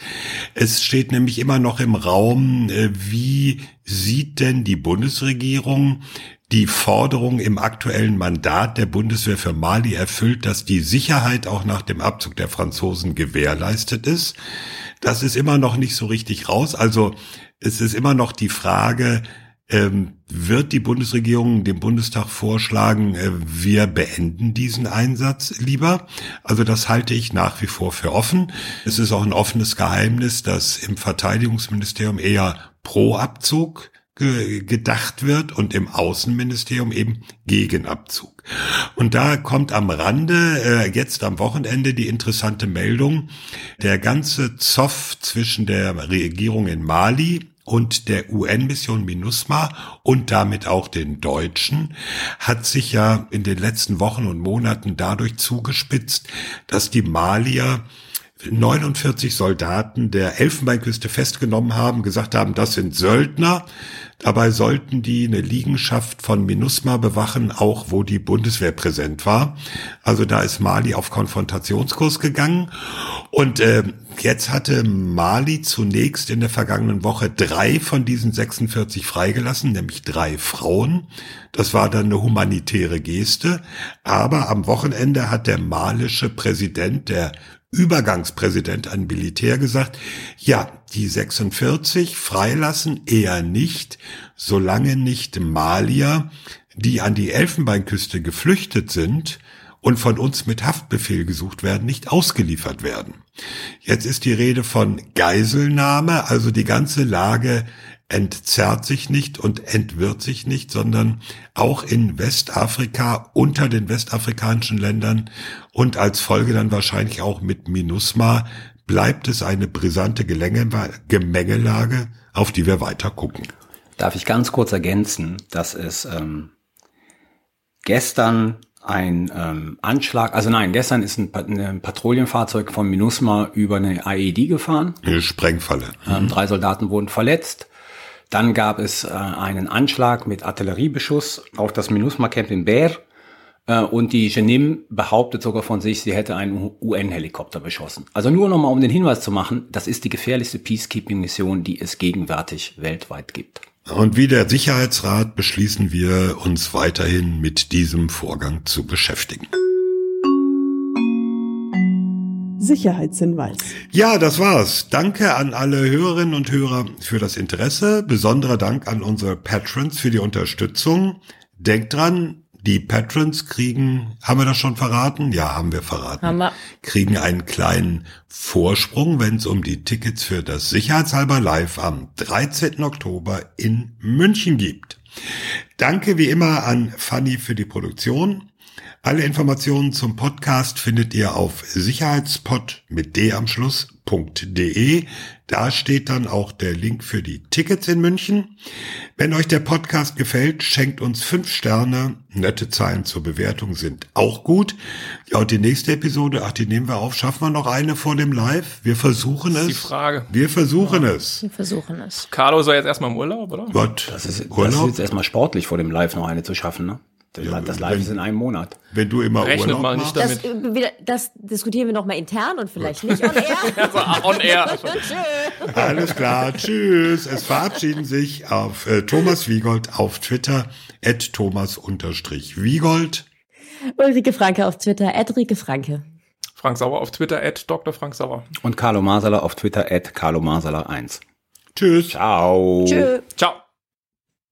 Es steht nämlich immer noch im Raum, äh, wie sieht denn die Bundesregierung die Forderung im aktuellen Mandat der Bundeswehr für Mali erfüllt, dass die Sicherheit auch nach dem Abzug der Franzosen gewährleistet ist. Das ist immer noch nicht so richtig raus. Also es ist immer noch die Frage, ähm, wird die Bundesregierung dem Bundestag vorschlagen, äh, wir beenden diesen Einsatz lieber? Also das halte ich nach wie vor für offen. Es ist auch ein offenes Geheimnis, dass im Verteidigungsministerium eher pro Abzug ge gedacht wird und im Außenministerium eben gegen Abzug. Und da kommt am Rande äh, jetzt am Wochenende die interessante Meldung, der ganze Zoff zwischen der Regierung in Mali und der UN-Mission MINUSMA und damit auch den Deutschen hat sich ja in den letzten Wochen und Monaten dadurch zugespitzt, dass die Malier 49 Soldaten der Elfenbeinküste festgenommen haben, gesagt haben, das sind Söldner, Dabei sollten die eine Liegenschaft von MINUSMA bewachen, auch wo die Bundeswehr präsent war. Also da ist Mali auf Konfrontationskurs gegangen. Und äh, jetzt hatte Mali zunächst in der vergangenen Woche drei von diesen 46 freigelassen, nämlich drei Frauen. Das war dann eine humanitäre Geste. Aber am Wochenende hat der malische Präsident, der Übergangspräsident an Militär gesagt, ja, die 46 freilassen eher nicht, solange nicht Malier, die an die Elfenbeinküste geflüchtet sind und von uns mit Haftbefehl gesucht werden, nicht ausgeliefert werden. Jetzt ist die Rede von Geiselnahme, also die ganze Lage entzerrt sich nicht und entwirrt sich nicht, sondern auch in Westafrika unter den westafrikanischen Ländern und als Folge dann wahrscheinlich auch mit MINUSMA bleibt es eine brisante Gemengelage, auf die wir weiter gucken. Darf ich ganz kurz ergänzen, dass es ähm, gestern ein ähm, Anschlag, also nein, gestern ist ein, ein Patrouillenfahrzeug von MINUSMA über eine AED gefahren. Eine Sprengfalle. Ähm, drei Soldaten wurden verletzt. Dann gab es äh, einen Anschlag mit Artilleriebeschuss auf das MINUSMA-Camp in Bär. Äh, und die Genim behauptet sogar von sich, sie hätte einen UN-Helikopter beschossen. Also nur nochmal, um den Hinweis zu machen, das ist die gefährlichste Peacekeeping-Mission, die es gegenwärtig weltweit gibt. Und wie der Sicherheitsrat beschließen wir, uns weiterhin mit diesem Vorgang zu beschäftigen. Sicherheitshinweis. Ja, das war's. Danke an alle Hörerinnen und Hörer für das Interesse. Besonderer Dank an unsere Patrons für die Unterstützung. Denkt dran, die Patrons kriegen, haben wir das schon verraten? Ja, haben wir verraten. Haben wir. Kriegen einen kleinen Vorsprung, wenn es um die Tickets für das Sicherheitshalber Live am 13. Oktober in München gibt. Danke wie immer an Fanny für die Produktion. Alle Informationen zum Podcast findet ihr auf sicherheitspod mit d am Schluss.de. Da steht dann auch der Link für die Tickets in München. Wenn euch der Podcast gefällt, schenkt uns fünf Sterne. Nette Zeilen zur Bewertung sind auch gut. Ja, und die nächste Episode, ach, die nehmen wir auf. Schaffen wir noch eine vor dem Live? Wir versuchen es. Die Frage. Wir versuchen ja. es. Wir versuchen es. Carlo soll jetzt erstmal im Urlaub, oder? Gott, das ist, Urlaub? das ist jetzt erstmal sportlich vor dem Live noch eine zu schaffen, ne? Ja, das Live wenn, ist in einem Monat. Wenn du immer Rechnet Urlaub mal nicht damit. Das, äh, das diskutieren wir noch mal intern und vielleicht nicht on air. also on air. Alles klar, tschüss. Es verabschieden sich auf äh, Thomas Wiegold auf Twitter, at Thomas-Wiegold. Ulrike Franke auf Twitter, at Rike Franke. Frank Sauer auf Twitter, at Dr. Frank Sauer. Und Carlo Masala auf Twitter, at Carlo Masala 1. Tschüss. Ciao. Tschüss. Ciao.